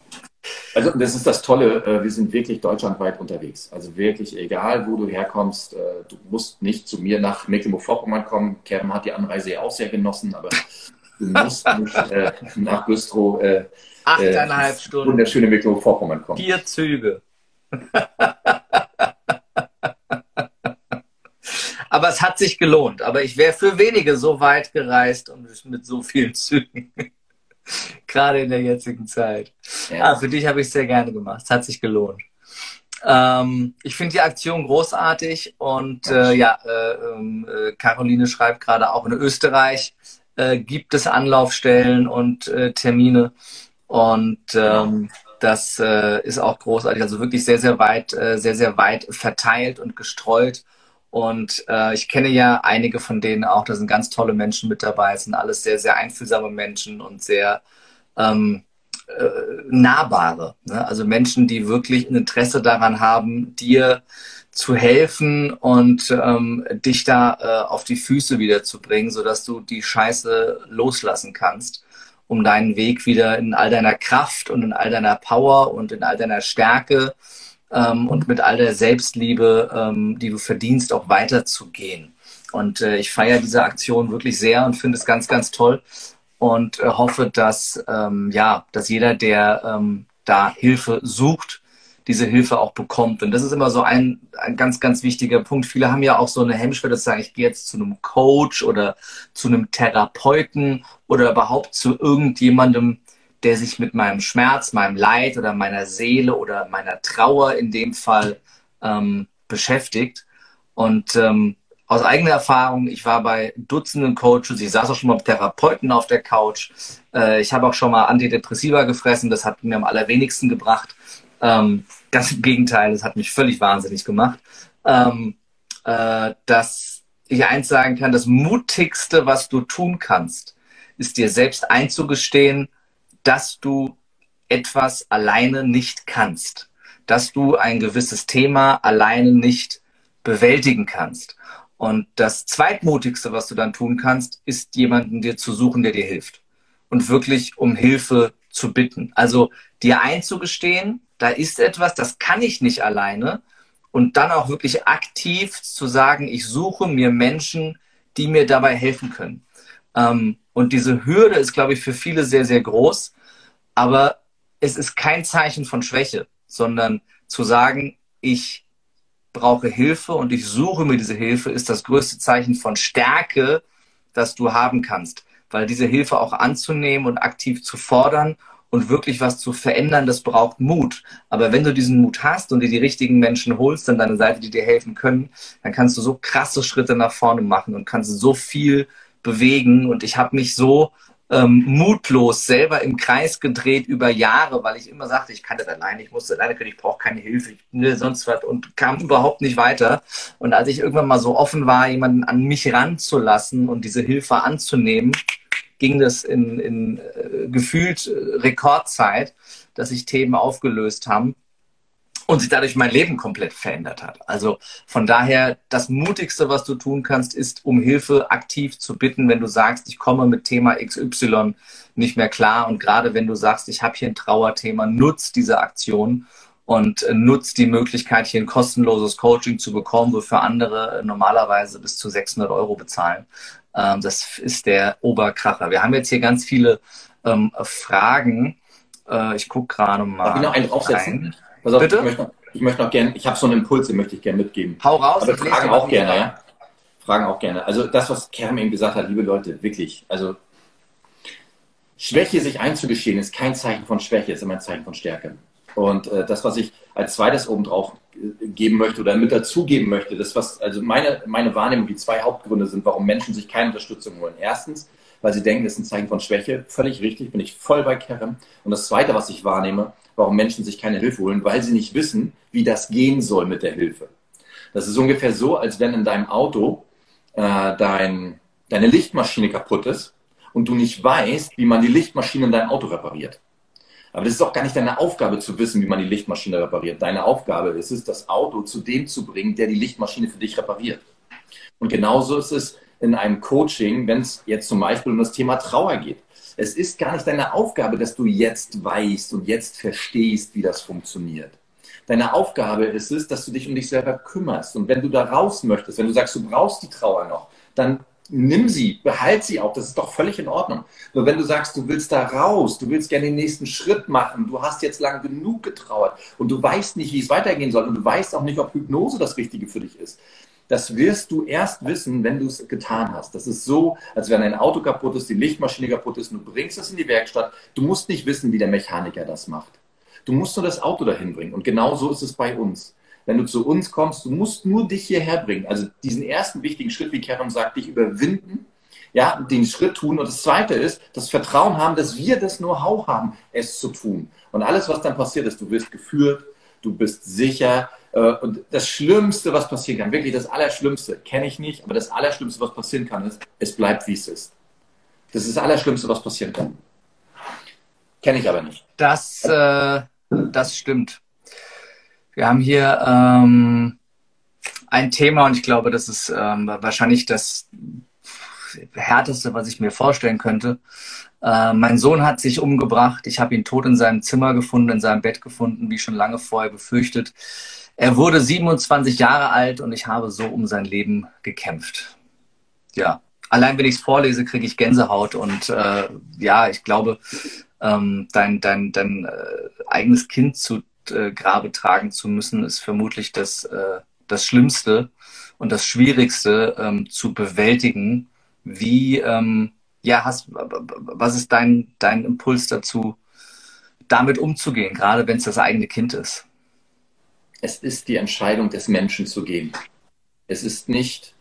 Also das ist das Tolle, äh, wir sind wirklich deutschlandweit unterwegs. Also wirklich, egal wo du herkommst, äh, du musst nicht zu mir nach Mecklenburg-Vorpommern kommen. Kerben hat die Anreise ja auch sehr genossen, aber du musst nicht äh, nach Güstrow äh, Achteinhalb Stunden. Wunderschöne Mecklenburg-Vorpommern kommen. Vier Züge. aber es hat sich gelohnt. Aber ich wäre für wenige so weit gereist und mit so vielen Zügen. Gerade in der jetzigen Zeit. Ja. Ah, für dich habe ich es sehr gerne gemacht. Es hat sich gelohnt. Ähm, ich finde die Aktion großartig und äh, ja, äh, ähm, äh, Caroline schreibt gerade auch in Österreich äh, gibt es Anlaufstellen und äh, Termine und ähm, das äh, ist auch großartig, also wirklich sehr, sehr weit, sehr, sehr weit verteilt und gestreut. Und äh, ich kenne ja einige von denen auch, da sind ganz tolle Menschen mit dabei. Es sind alles sehr, sehr einfühlsame Menschen und sehr ähm, äh, nahbare. Ne? Also Menschen, die wirklich ein Interesse daran haben, dir zu helfen und ähm, dich da äh, auf die Füße wieder zu bringen, sodass du die Scheiße loslassen kannst, um deinen Weg wieder in all deiner Kraft und in all deiner Power und in all deiner Stärke ähm, und mit all der Selbstliebe, ähm, die du verdienst, auch weiterzugehen. Und äh, ich feiere diese Aktion wirklich sehr und finde es ganz, ganz toll und äh, hoffe, dass ähm, ja, dass jeder, der ähm, da Hilfe sucht, diese Hilfe auch bekommt. Und das ist immer so ein, ein ganz, ganz wichtiger Punkt. Viele haben ja auch so eine Hemmschwelle, dass sagen, ich gehe jetzt zu einem Coach oder zu einem Therapeuten oder überhaupt zu irgendjemandem, der sich mit meinem Schmerz, meinem Leid oder meiner Seele oder meiner Trauer in dem Fall ähm, beschäftigt. Und ähm, aus eigener Erfahrung, ich war bei Dutzenden Coaches, ich saß auch schon mal mit Therapeuten auf der Couch. Äh, ich habe auch schon mal Antidepressiva gefressen, das hat mir am allerwenigsten gebracht. Ähm, ganz im Gegenteil, das hat mich völlig wahnsinnig gemacht. Ähm, äh, dass ich eins sagen kann, das Mutigste, was du tun kannst, ist dir selbst einzugestehen, dass du etwas alleine nicht kannst, dass du ein gewisses Thema alleine nicht bewältigen kannst. Und das zweitmutigste, was du dann tun kannst, ist jemanden dir zu suchen, der dir hilft und wirklich um Hilfe zu bitten. Also dir einzugestehen, da ist etwas, das kann ich nicht alleine und dann auch wirklich aktiv zu sagen, ich suche mir Menschen, die mir dabei helfen können. Ähm, und diese Hürde ist, glaube ich, für viele sehr, sehr groß. Aber es ist kein Zeichen von Schwäche, sondern zu sagen, ich brauche Hilfe und ich suche mir diese Hilfe, ist das größte Zeichen von Stärke, das du haben kannst. Weil diese Hilfe auch anzunehmen und aktiv zu fordern und wirklich was zu verändern, das braucht Mut. Aber wenn du diesen Mut hast und dir die richtigen Menschen holst an deine Seite, die dir helfen können, dann kannst du so krasse Schritte nach vorne machen und kannst so viel bewegen. Und ich habe mich so ähm, mutlos selber im Kreis gedreht über Jahre, weil ich immer sagte, ich kann das alleine, ich muss das alleine können, ich brauche keine Hilfe, ne, sonst was und kam überhaupt nicht weiter. Und als ich irgendwann mal so offen war, jemanden an mich ranzulassen und diese Hilfe anzunehmen, ging das in, in äh, gefühlt Rekordzeit, dass sich Themen aufgelöst haben und sich dadurch mein Leben komplett verändert hat. Also von daher, das Mutigste, was du tun kannst, ist, um Hilfe aktiv zu bitten, wenn du sagst, ich komme mit Thema XY nicht mehr klar. Und gerade wenn du sagst, ich habe hier ein Trauerthema, nutz diese Aktion und äh, nutzt die Möglichkeit, hier ein kostenloses Coaching zu bekommen, wofür andere äh, normalerweise bis zu 600 Euro bezahlen. Ähm, das ist der Oberkracher. Wir haben jetzt hier ganz viele ähm, Fragen. Äh, ich gucke gerade mal. Darf ich noch einen draufsetzen? Rein. Pass auf, Bitte? Ich möchte noch, ich möchte noch gerne, ich habe so einen Impuls, den möchte ich gerne mitgeben. Hau raus. Aber Fragen auch gerne, ja. Fragen auch gerne. Also das, was Kerem eben gesagt hat, liebe Leute, wirklich, also Schwäche sich einzugestehen, ist kein Zeichen von Schwäche, ist immer ein Zeichen von Stärke. Und äh, das, was ich als zweites obendrauf äh, geben möchte oder mit dazugeben möchte, das, was, also meine, meine Wahrnehmung, die zwei Hauptgründe sind, warum Menschen sich keine Unterstützung holen. Erstens, weil sie denken, das ist ein Zeichen von Schwäche. Völlig richtig, bin ich voll bei Kerem. Und das zweite, was ich wahrnehme, warum Menschen sich keine Hilfe holen, weil sie nicht wissen, wie das gehen soll mit der Hilfe. Das ist ungefähr so, als wenn in deinem Auto äh, dein, deine Lichtmaschine kaputt ist und du nicht weißt, wie man die Lichtmaschine in deinem Auto repariert. Aber das ist auch gar nicht deine Aufgabe zu wissen, wie man die Lichtmaschine repariert. Deine Aufgabe ist es, das Auto zu dem zu bringen, der die Lichtmaschine für dich repariert. Und genauso ist es in einem Coaching, wenn es jetzt zum Beispiel um das Thema Trauer geht. Es ist gar nicht deine Aufgabe, dass du jetzt weißt und jetzt verstehst, wie das funktioniert. Deine Aufgabe ist es, dass du dich um dich selber kümmerst. Und wenn du da raus möchtest, wenn du sagst, du brauchst die Trauer noch, dann nimm sie, behalt sie auch, das ist doch völlig in Ordnung. Nur wenn du sagst, du willst da raus, du willst gerne den nächsten Schritt machen, du hast jetzt lange genug getrauert und du weißt nicht, wie es weitergehen soll und du weißt auch nicht, ob Hypnose das Richtige für dich ist, Das wirst du erst wissen, wenn du es getan hast. Das ist so, als wenn ein Auto kaputt ist, die Lichtmaschine kaputt ist, und du bringst es in die Werkstatt. Du musst nicht wissen, wie der Mechaniker das macht. Du musst nur das Auto dahin bringen. Und genau so ist es bei uns. Wenn du zu uns kommst, du musst nur dich hierher bringen. Also diesen ersten wichtigen Schritt, wie Kerem sagt, dich überwinden, ja, den Schritt tun. Und das zweite ist, das Vertrauen haben, dass wir das Know-how haben, es zu tun. Und alles, was dann passiert ist, du wirst geführt, du bist sicher. Äh, und das Schlimmste, was passieren kann, wirklich das Allerschlimmste, kenne ich nicht, aber das Allerschlimmste, was passieren kann, ist, es bleibt, wie es ist. Das ist das Allerschlimmste, was passieren kann. Kenne ich aber nicht. Das, äh, das stimmt. Wir haben hier ähm, ein Thema und ich glaube, das ist ähm, wahrscheinlich das härteste, was ich mir vorstellen könnte. Äh, mein Sohn hat sich umgebracht. Ich habe ihn tot in seinem Zimmer gefunden, in seinem Bett gefunden, wie schon lange vorher befürchtet. Er wurde 27 Jahre alt und ich habe so um sein Leben gekämpft. Ja, allein wenn ich es vorlese, kriege ich Gänsehaut und äh, ja, ich glaube, ähm, dein, dein, dein äh, eigenes Kind zu äh, Grabe tragen zu müssen, ist vermutlich das, äh, das Schlimmste und das Schwierigste ähm, zu bewältigen. Wie, ähm, ja, hast, was ist dein, dein Impuls dazu, damit umzugehen, gerade wenn es das eigene Kind ist? Es ist die Entscheidung des Menschen zu gehen. Es ist nicht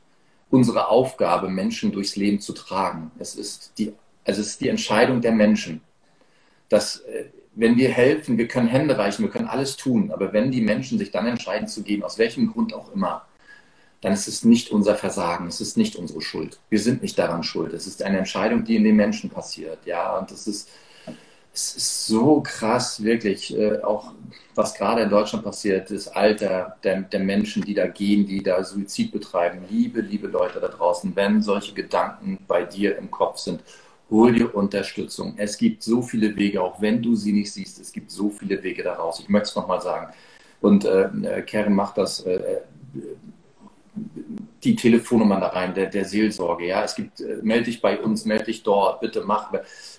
unsere Aufgabe, Menschen durchs Leben zu tragen. Es ist die, es ist die Entscheidung der Menschen. Dass äh, wenn wir helfen, wir können Hände reichen, wir können alles tun, aber wenn die Menschen sich dann entscheiden zu gehen, aus welchem Grund auch immer, dann ist es nicht unser Versagen, es ist nicht unsere Schuld. Wir sind nicht daran schuld. Es ist eine Entscheidung, die in den Menschen passiert. Ja, und das ist, es ist so krass, wirklich, äh, auch was gerade in Deutschland passiert, das Alter der, der Menschen, die da gehen, die da Suizid betreiben. Liebe, liebe Leute da draußen, wenn solche Gedanken bei dir im Kopf sind, hol dir Unterstützung. Es gibt so viele Wege, auch wenn du sie nicht siehst, es gibt so viele Wege daraus. Ich möchte es nochmal sagen. Und äh, äh, Karen macht das äh, äh die Telefonnummern da rein, der, der Seelsorge. Ja, es gibt, äh, melde dich bei uns, melde dich dort, bitte mach,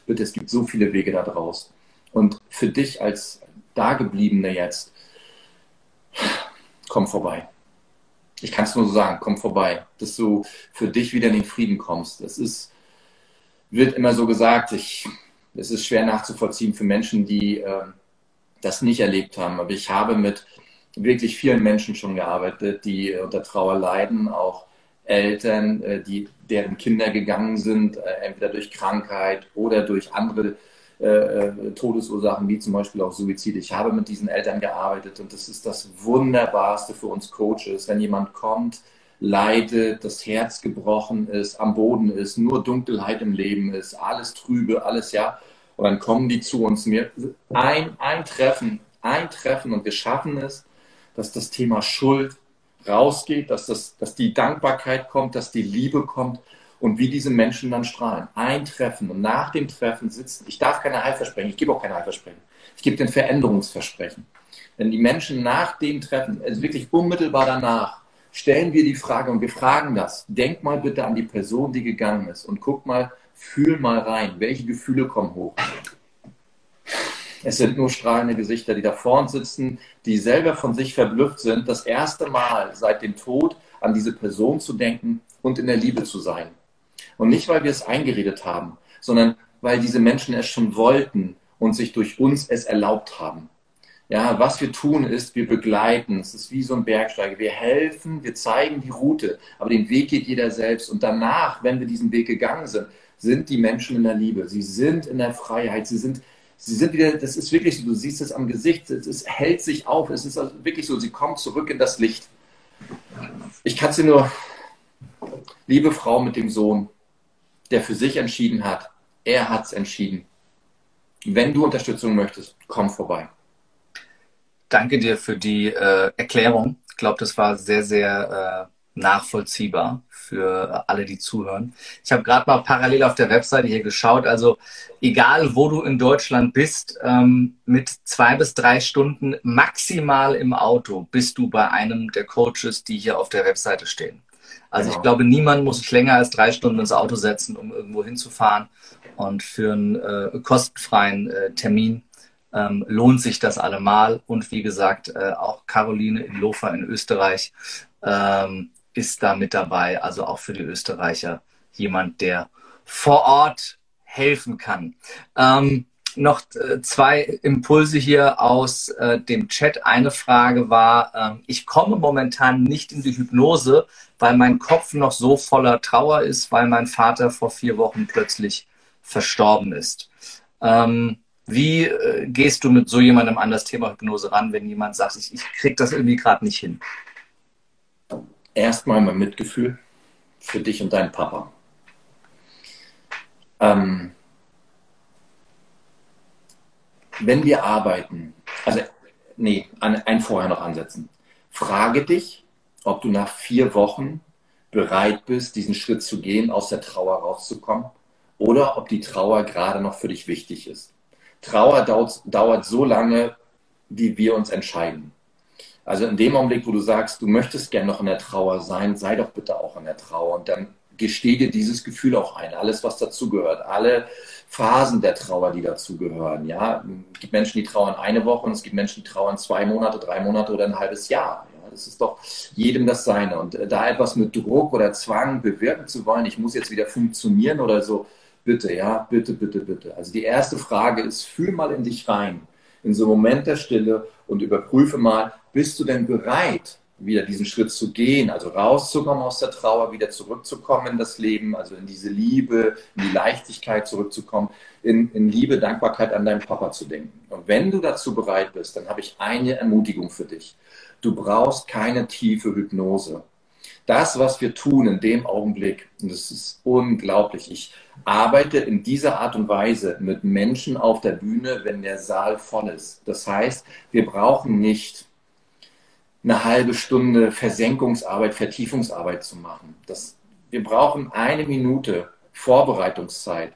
bitte, es gibt so viele Wege da draus. Und für dich als Dagebliebene jetzt, komm vorbei. Ich kann es nur so sagen, komm vorbei, dass du für dich wieder in den Frieden kommst. Es ist, wird immer so gesagt, ich, es ist schwer nachzuvollziehen für Menschen, die äh, das nicht erlebt haben. Aber ich habe mit wirklich vielen Menschen schon gearbeitet, die unter Trauer leiden, auch Eltern, äh, die, deren Kinder gegangen sind, äh, entweder durch Krankheit oder durch andere äh, äh, Todesursachen, wie zum Beispiel auch Suizid. Ich habe mit diesen Eltern gearbeitet und das ist das Wunderbarste für uns Coaches, wenn jemand kommt, leidet, das Herz gebrochen ist, am Boden ist, nur Dunkelheit im Leben ist, alles trübe, alles ja. Und dann kommen die zu uns, mir ein, ein Treffen, ein Treffen und wir schaffen es, dass das Thema Schuld rausgeht, dass, das, dass die Dankbarkeit kommt, dass die Liebe kommt und wie diese Menschen dann strahlen. Ein Treffen und nach dem Treffen sitzen, ich darf keine Heilversprechen, ich gebe auch keine Heilversprechen, ich gebe den Veränderungsversprechen. Wenn die Menschen nach dem Treffen, also wirklich unmittelbar danach, stellen wir die Frage und wir fragen das, denk mal bitte an die Person, die gegangen ist und guck mal, fühl mal rein, welche Gefühle kommen hoch. Es sind nur strahlende Gesichter, die da vorn sitzen, die selber von sich verblüfft sind, das erste Mal seit dem Tod an diese Person zu denken und in der Liebe zu sein. Und nicht, weil wir es eingeredet haben, sondern weil diese Menschen es schon wollten und sich durch uns es erlaubt haben. Ja, was wir tun ist, wir begleiten. Es ist wie so ein Bergsteiger. Wir helfen, wir zeigen die Route, aber den Weg geht jeder selbst. Und danach, wenn wir diesen Weg gegangen sind, sind die Menschen in der Liebe. Sie sind in der Freiheit. Sie sind sie sind wieder, das ist wirklich so, du siehst es am Gesicht, es ist, hält sich auf, es ist also wirklich so, sie kommt zurück in das Licht. Ich kann sie nur, liebe Frau mit dem Sohn, der für sich entschieden hat, er hat es entschieden. Wenn du Unterstützung möchtest, komm vorbei. Danke dir für die äh, Erklärung. Ich glaube, das war sehr, sehr äh, nachvollziehbar für alle, die zuhören. Ich habe gerade mal parallel auf der Webseite hier geschaut. Also egal, wo du in Deutschland bist, ähm, mit zwei bis drei Stunden maximal im Auto bist du bei einem der Coaches, die hier auf der Webseite stehen. Also genau. ich glaube, niemand muss sich länger als drei Stunden ins Auto setzen, um irgendwo hinzufahren. Und für einen äh, kostenfreien äh, Termin ähm, lohnt sich das allemal. Und wie gesagt, äh, auch Caroline in Lofer in Österreich ähm, ist da mit dabei, also auch für die Österreicher jemand, der vor Ort helfen kann. Ähm, noch äh, zwei Impulse hier aus äh, dem Chat. Eine Frage war, äh, ich komme momentan nicht in die Hypnose, weil mein Kopf noch so voller Trauer ist, weil mein Vater vor vier Wochen plötzlich verstorben ist. Ähm, wie äh, gehst du mit so jemandem an das Thema Hypnose ran, wenn jemand sagt, ich, ich kriege das irgendwie gerade nicht hin? Erstmal mein Mitgefühl für dich und deinen Papa. Ähm, wenn wir arbeiten, also nee, ein, ein vorher noch ansetzen. Frage dich, ob du nach vier Wochen bereit bist, diesen Schritt zu gehen, aus der Trauer rauszukommen, oder ob die Trauer gerade noch für dich wichtig ist. Trauer dauert, dauert so lange, wie wir uns entscheiden. Also in dem Augenblick, wo du sagst, du möchtest gern noch in der Trauer sein, sei doch bitte auch in der Trauer und dann gesteh dir dieses Gefühl auch ein, alles, was dazugehört, alle Phasen der Trauer, die dazugehören. Ja, es gibt Menschen, die trauern eine Woche und es gibt Menschen, die trauern zwei Monate, drei Monate oder ein halbes Jahr. Ja, das ist doch jedem das Seine. Und äh, da etwas mit Druck oder Zwang bewirken zu wollen, ich muss jetzt wieder funktionieren oder so, bitte, ja, bitte, bitte, bitte. Also die erste Frage ist, fühl mal in dich rein, in so einem Moment der Stille und überprüfe mal, bist du denn bereit, wieder diesen Schritt zu gehen, also rauszukommen aus der Trauer, wieder zurückzukommen in das Leben, also in diese Liebe, in die Leichtigkeit zurückzukommen, in, in Liebe, Dankbarkeit an deinen Papa zu denken. Und wenn du dazu bereit bist, dann habe ich eine Ermutigung für dich. Du brauchst keine tiefe Hypnose. Das, was wir tun in dem Augenblick, und das ist unglaublich, ich arbeite in dieser Art und Weise mit Menschen auf der Bühne, wenn der Saal voll ist. Das heißt, wir brauchen nicht eine halbe Stunde Versenkungsarbeit, Vertiefungsarbeit zu machen. Das, wir brauchen eine Minute Vorbereitungszeit.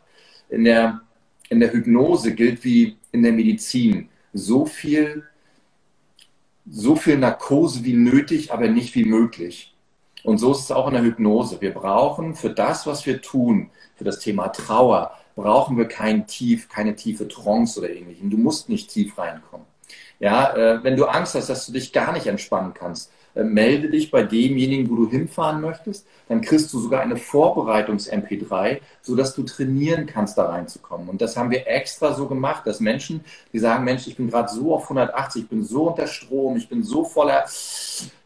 In der, in der Hypnose gilt wie in der Medizin so viel, so viel Narkose wie nötig, aber nicht wie möglich. Und so ist es auch in der Hypnose. Wir brauchen für das, was wir tun, für das Thema Trauer, brauchen wir kein Tief, keine tiefe Trance oder ähnlichem. Du musst nicht tief reinkommen. Ja, äh, wenn du Angst hast, dass du dich gar nicht entspannen kannst, äh, melde dich bei demjenigen, wo du hinfahren möchtest. Dann kriegst du sogar eine Vorbereitungs-MP3, sodass du trainieren kannst, da reinzukommen. Und das haben wir extra so gemacht, dass Menschen, die sagen, Mensch, ich bin gerade so auf 180, ich bin so unter Strom, ich bin so voller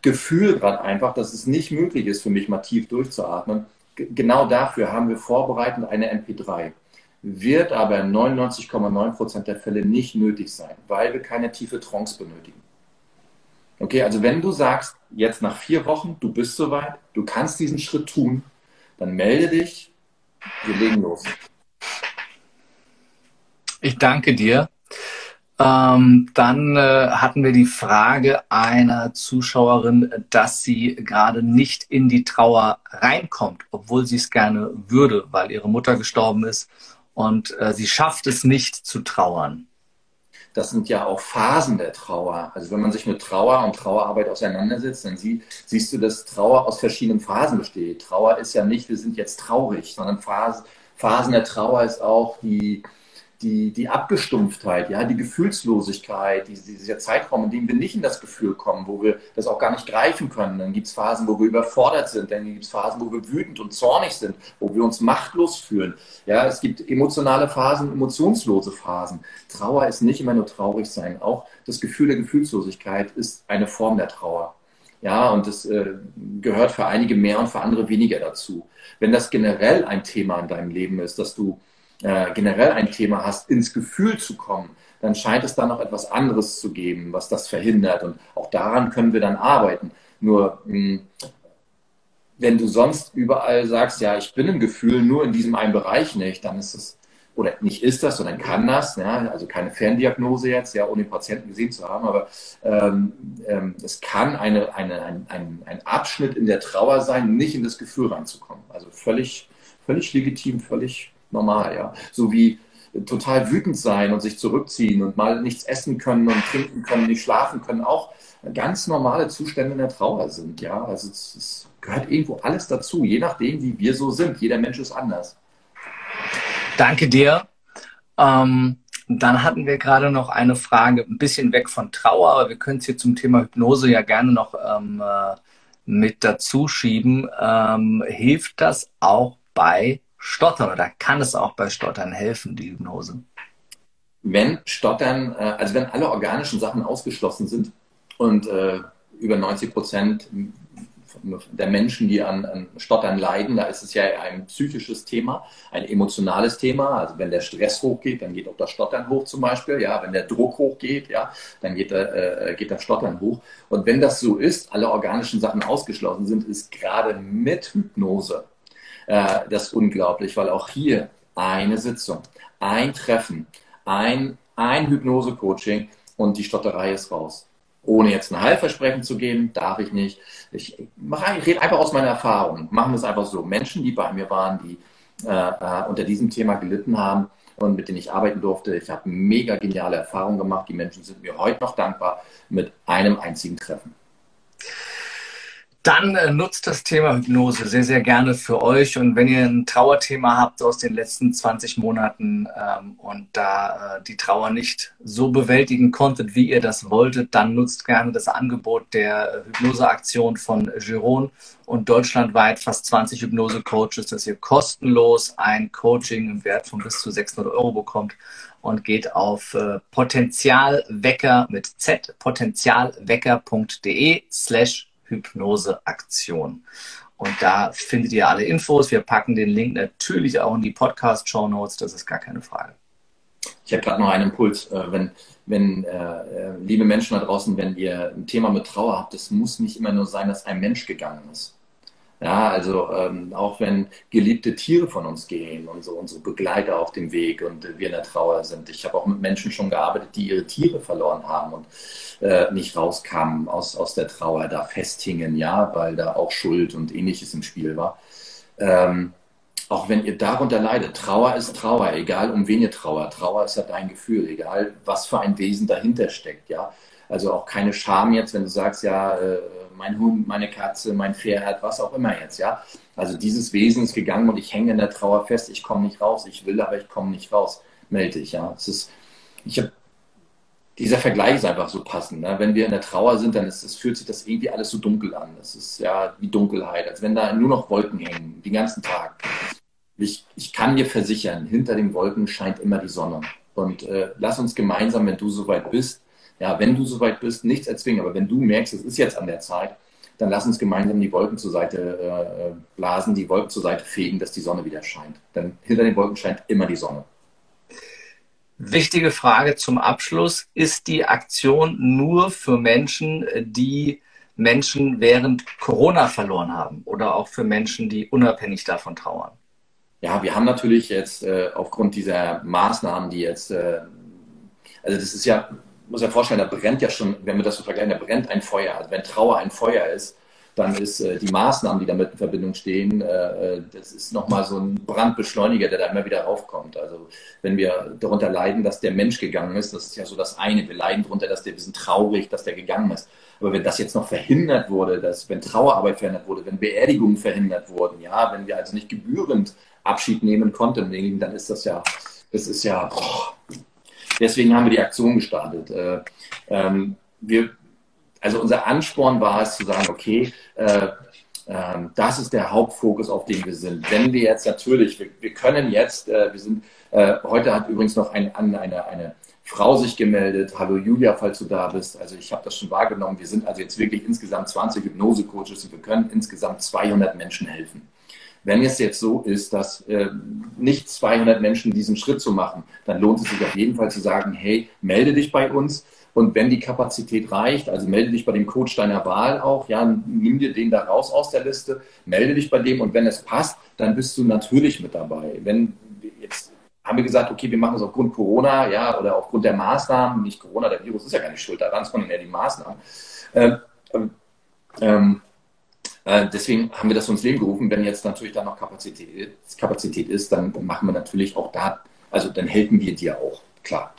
Gefühl gerade einfach, dass es nicht möglich ist für mich, mal tief durchzuatmen. G genau dafür haben wir vorbereitend eine MP3 wird aber in 99,9 Prozent der Fälle nicht nötig sein, weil wir keine tiefe Trance benötigen. Okay, also wenn du sagst, jetzt nach vier Wochen, du bist soweit, du kannst diesen Schritt tun, dann melde dich, wir legen los. Ich danke dir. Ähm, dann äh, hatten wir die Frage einer Zuschauerin, dass sie gerade nicht in die Trauer reinkommt, obwohl sie es gerne würde, weil ihre Mutter gestorben ist und äh, sie schafft es nicht zu trauern. Das sind ja auch Phasen der Trauer. Also wenn man sich mit Trauer und Trauerarbeit auseinandersetzt, dann sie, siehst du, dass Trauer aus verschiedenen Phasen besteht. Trauer ist ja nicht, wir sind jetzt traurig, sondern Phase, Phasen der Trauer ist auch die, die, die Abgestumpftheit, ja, die Gefühlslosigkeit, dieser Zeitraum, in dem wir nicht in das Gefühl kommen, wo wir das auch gar nicht greifen können. Dann gibt es Phasen, wo wir überfordert sind, dann gibt es Phasen, wo wir wütend und zornig sind, wo wir uns machtlos fühlen. Ja, es gibt emotionale Phasen, emotionslose Phasen. Trauer ist nicht immer nur traurig sein. Auch das Gefühl der Gefühlslosigkeit ist eine Form der Trauer. Ja, und das äh, gehört für einige mehr und für andere weniger dazu. Wenn das generell ein Thema in deinem Leben ist, dass du äh, generell ein Thema hast, ins Gefühl zu kommen, dann scheint es da noch etwas anderes zu geben, was das verhindert. Und auch daran können wir dann arbeiten. Nur mh, hm, wenn du sonst überall sagst, ja, ich bin im Gefühl nur in diesem einen Bereich nicht, dann ist es, oder nicht ist das, sondern kann das, ja, also keine Ferndiagnose jetzt, ja, ohne den Patienten gesehen zu haben, aber ähm, ähm, es kann eine, eine, ein, ein, ein Abschnitt in der Trauer sein, nicht in das Gefühl reinzukommen. Also völlig, völlig legitim, völlig normal, ja. So wie total wütend sein und sich zurückziehen und mal nichts essen können und trinken können, nicht schlafen können, auch ganz normale Zustände in der Trauer sind, ja. Also es, es gehört irgendwo alles dazu, je nachdem, wie wir so sind. Jeder Mensch ist anders. Danke dir. Ähm, dann hatten wir gerade noch eine Frage, ein bisschen weg von Trauer, aber wir können es hier zum Thema Hypnose ja gerne noch ähm, äh, mit dazu schieben. Ähm, hilft das auch bei Stottern oder kann es auch bei Stottern helfen, die Hypnose? Wenn Stottern, äh, also wenn alle organischen Sachen ausgeschlossen sind und äh, über 90 Prozent der Menschen, die an, an, Stottern leiden, da ist es ja ein psychisches Thema, ein emotionales Thema. Also wenn der Stress hochgeht, dann geht auch das Stottern hoch zum Beispiel. Ja, wenn der Druck hochgeht, ja, dann geht, äh, geht das Stottern hoch. Und wenn das so ist, alle organischen Sachen ausgeschlossen sind, ist gerade mit Hypnose äh, das unglaublich, weil auch hier eine Sitzung, ein Treffen, ein, ein Hypnose-Coaching und die Stotterei ist raus ohne jetzt ein Heilversprechen zu geben, darf ich nicht. Ich, ich rede einfach aus meiner Erfahrung. Machen wir es einfach so. Menschen, die bei mir waren, die äh, äh, unter diesem Thema gelitten haben und mit denen ich arbeiten durfte, ich habe mega geniale Erfahrungen gemacht. Die Menschen sind mir heute noch dankbar mit einem einzigen Treffen dann äh, nutzt das Thema Hypnose sehr, sehr gerne für euch. Und wenn ihr ein Trauerthema habt aus den letzten 20 Monaten ähm, und da äh, die Trauer nicht so bewältigen konntet, wie ihr das wolltet, dann nutzt gerne das Angebot der Hypnoseaktion von Giron und deutschlandweit fast 20 Hypnose-Coaches, dass ihr kostenlos ein Coaching im Wert von bis zu 600 Euro bekommt und geht auf äh, Potenzialwecker mit Z, potenzialwecker.de slash Hypnoseaktion. Und da findet ihr alle Infos. Wir packen den Link natürlich auch in die Podcast-Show Notes, das ist gar keine Frage. Ich habe gerade noch einen Impuls. Äh, wenn, wenn äh, äh, liebe Menschen da draußen, wenn ihr ein Thema mit Trauer habt, es muss nicht immer nur sein, dass ein Mensch gegangen ist. Ja, also ähm, auch wenn geliebte Tiere von uns gehen und so unsere Begleiter auf dem Weg und äh, wir in der Trauer sind. Ich habe auch mit Menschen schon gearbeitet, die ihre Tiere verloren haben und äh, nicht rauskamen aus, aus der Trauer, da festhingen, ja, weil da auch Schuld und ähnliches im Spiel war. Ähm, auch wenn ihr darunter leidet, Trauer ist Trauer, egal um wen ihr trauert. Trauer ist ja dein Gefühl, egal was für ein Wesen dahinter steckt, ja. Also auch keine Scham jetzt, wenn du sagst, ja, äh, mein Hund, meine Katze, mein Pferd, was auch immer jetzt, ja. Also dieses Wesen ist gegangen und ich hänge in der Trauer fest, ich komme nicht raus, ich will, aber ich komme nicht raus, melde ich, ja. Es ist, ich habe dieser Vergleich ist einfach so passend. Ne? Wenn wir in der Trauer sind, dann ist, es fühlt sich das irgendwie alles so dunkel an. Das ist ja wie Dunkelheit, als wenn da nur noch Wolken hängen, den ganzen Tag. Ich, ich kann dir versichern, hinter den Wolken scheint immer die Sonne. Und äh, lass uns gemeinsam, wenn du soweit bist, ja, wenn du soweit bist, nichts erzwingen, aber wenn du merkst, es ist jetzt an der Zeit, dann lass uns gemeinsam die Wolken zur Seite äh, blasen, die Wolken zur Seite fegen, dass die Sonne wieder scheint. Denn hinter den Wolken scheint immer die Sonne. Wichtige Frage zum Abschluss. Ist die Aktion nur für Menschen, die Menschen während Corona verloren haben oder auch für Menschen, die unabhängig davon trauern? Ja, wir haben natürlich jetzt äh, aufgrund dieser Maßnahmen, die jetzt, äh, also das ist ja muss ja vorstellen, da brennt ja schon, wenn wir das so vergleichen, da brennt ein Feuer. Also wenn Trauer ein Feuer ist, dann ist äh, die Maßnahmen, die damit in Verbindung stehen, äh, äh das ist nochmal so ein Brandbeschleuniger, der da immer wieder raufkommt. Also wenn wir darunter leiden, dass der Mensch gegangen ist, das ist ja so das eine. Wir leiden darunter, dass der, wir sind traurig, dass der gegangen ist. Aber wenn das jetzt noch verhindert wurde, dass, wenn Trauerarbeit verhindert wurde, wenn Beerdigungen verhindert wurden, ja, wenn wir also nicht gebührend Abschied nehmen konnten, dann ist das ja, das ist ja, boah, Deswegen haben wir die Aktion gestartet. Äh, ähm, wir, also unser Ansporn war es zu sagen, okay, äh, äh, das ist der Hauptfokus, auf dem wir sind. Wenn wir jetzt natürlich, wir, wir können jetzt, äh, wir sind, äh, heute hat übrigens noch ein, eine, eine Frau sich gemeldet. Hallo Julia, falls du da bist. Also ich habe das schon wahrgenommen. Wir sind also jetzt wirklich insgesamt 20 Hypnose-Coaches und wir können insgesamt 200 Menschen helfen. Wenn es jetzt so ist, dass äh, nicht 200 Menschen diesen Schritt zu machen, dann lohnt es sich auf jeden Fall zu sagen, hey, melde dich bei uns. Und wenn die Kapazität reicht, also melde dich bei dem Coach deiner Wahl auch, ja, nimm dir den da raus aus der Liste, melde dich bei dem und wenn es passt, dann bist du natürlich mit dabei. Wenn jetzt haben wir gesagt, okay, wir machen es aufgrund Corona, ja, oder aufgrund der Maßnahmen, nicht Corona, der Virus ist ja gar nicht schuld daran, sondern eher die Maßnahmen. Ähm, ähm, äh, deswegen haben wir das ins Leben gerufen. Wenn jetzt natürlich da noch Kapazität, Kapazität ist, dann machen wir natürlich auch da, also dann helfen wir dir auch, klar.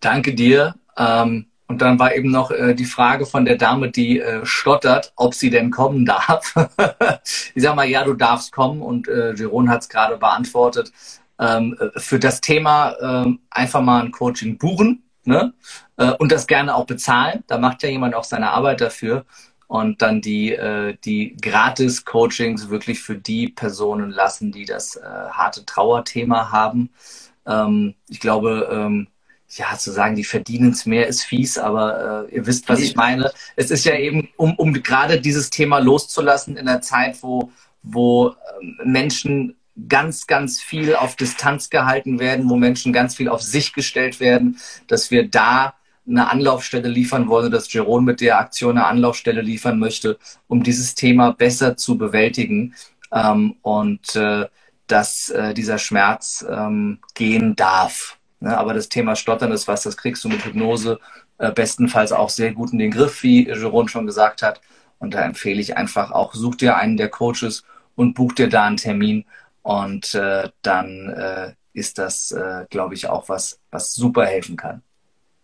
Danke dir. Ähm, und dann war eben noch äh, die Frage von der Dame, die äh, stottert, ob sie denn kommen darf. ich sage mal, ja, du darfst kommen und äh, Jeroen hat es gerade beantwortet. Ähm, für das Thema ähm, einfach mal ein Coaching buchen ne? und das gerne auch bezahlen. Da macht ja jemand auch seine Arbeit dafür. Und dann die, äh, die Gratis-Coachings wirklich für die Personen lassen, die das äh, harte Trauerthema haben. Ähm, ich glaube, ähm, ja, zu sagen, die verdienen es mehr, ist fies, aber äh, ihr wisst, was ich meine. Es ist ja eben, um, um gerade dieses Thema loszulassen in einer Zeit, wo, wo ähm, Menschen ganz, ganz viel auf Distanz gehalten werden, wo Menschen ganz viel auf sich gestellt werden, dass wir da eine Anlaufstelle liefern wollen, dass Jeroen mit der Aktion eine Anlaufstelle liefern möchte, um dieses Thema besser zu bewältigen ähm, und äh, dass äh, dieser Schmerz ähm, gehen darf. Ne? Aber das Thema Stottern ist was, das kriegst du mit Hypnose äh, bestenfalls auch sehr gut in den Griff, wie Jeroen schon gesagt hat. Und da empfehle ich einfach auch, such dir einen der Coaches und buch dir da einen Termin. Und äh, dann äh, ist das, äh, glaube ich, auch was, was super helfen kann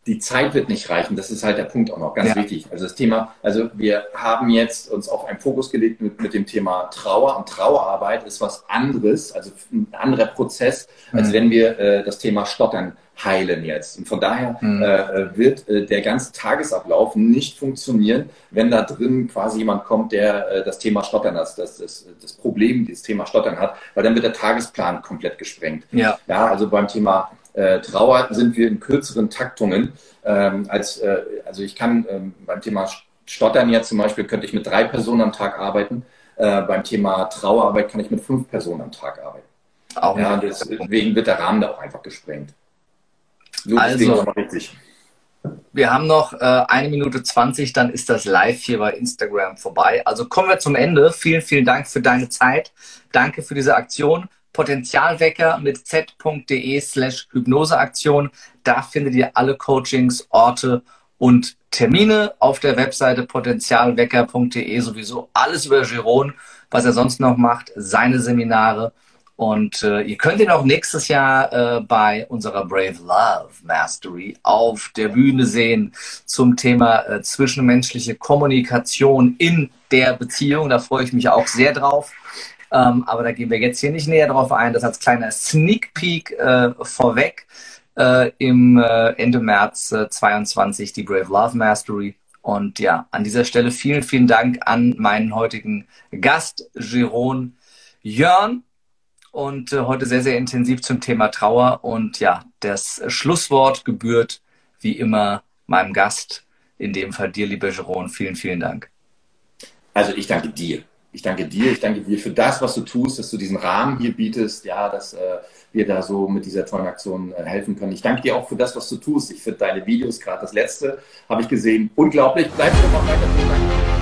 die Zeit wird nicht reichen. Das ist halt der Punkt auch noch ganz ja. wichtig. Also das Thema, also wir haben jetzt uns auf einen Fokus gelegt mit, mit dem Thema Trauer und Trauerarbeit ist was anderes, also ein anderer Prozess, als mhm. wenn wir äh, das Thema Stottern heilen jetzt. Und von daher mhm. äh, wird äh, der ganze Tagesablauf nicht funktionieren, wenn da drin quasi jemand kommt, der äh, das Thema Stottern hat, das, das, das Problem, dieses Thema Stottern hat, weil dann wird der Tagesplan komplett gesprengt. Ja, ja also beim Thema äh, Trauer sind wir in kürzeren Taktungen. Ähm, als, äh, also ich kann ähm, beim Thema Stottern jetzt zum Beispiel, könnte ich mit drei Personen am Tag arbeiten. Äh, beim Thema Trauerarbeit kann ich mit fünf Personen am Tag arbeiten. Auch ja, deswegen wird der Rahmen da auch einfach gesprengt. So, also, wir haben noch äh, eine Minute zwanzig, dann ist das live hier bei Instagram vorbei. Also kommen wir zum Ende. Vielen, vielen Dank für deine Zeit. Danke für diese Aktion. Potenzialwecker mit z.de slash Hypnoseaktion. Da findet ihr alle Coachings, Orte und Termine auf der Webseite potenzialwecker.de sowieso alles über Giron, was er sonst noch macht, seine Seminare. Und äh, ihr könnt ihn auch nächstes Jahr äh, bei unserer Brave Love Mastery auf der Bühne sehen zum Thema äh, zwischenmenschliche Kommunikation in der Beziehung. Da freue ich mich auch sehr drauf. Ähm, aber da gehen wir jetzt hier nicht näher drauf ein. Das als kleiner Sneak Peek äh, vorweg. Äh, Im äh, Ende März äh, 22 die Brave Love Mastery. Und ja, an dieser Stelle vielen, vielen Dank an meinen heutigen Gast, Jeroen Jörn. Und äh, heute sehr, sehr intensiv zum Thema Trauer. Und ja, das Schlusswort gebührt wie immer meinem Gast, in dem Fall dir, lieber Jeroen. Vielen, vielen Dank. Also ich danke dir ich danke dir, ich danke dir für das, was du tust, dass du diesen Rahmen hier bietest, ja, dass äh, wir da so mit dieser tollen Aktion äh, helfen können. Ich danke dir auch für das, was du tust. Ich finde deine Videos, gerade das letzte, habe ich gesehen, unglaublich. Bleib einfach weiter. Vielen Dank.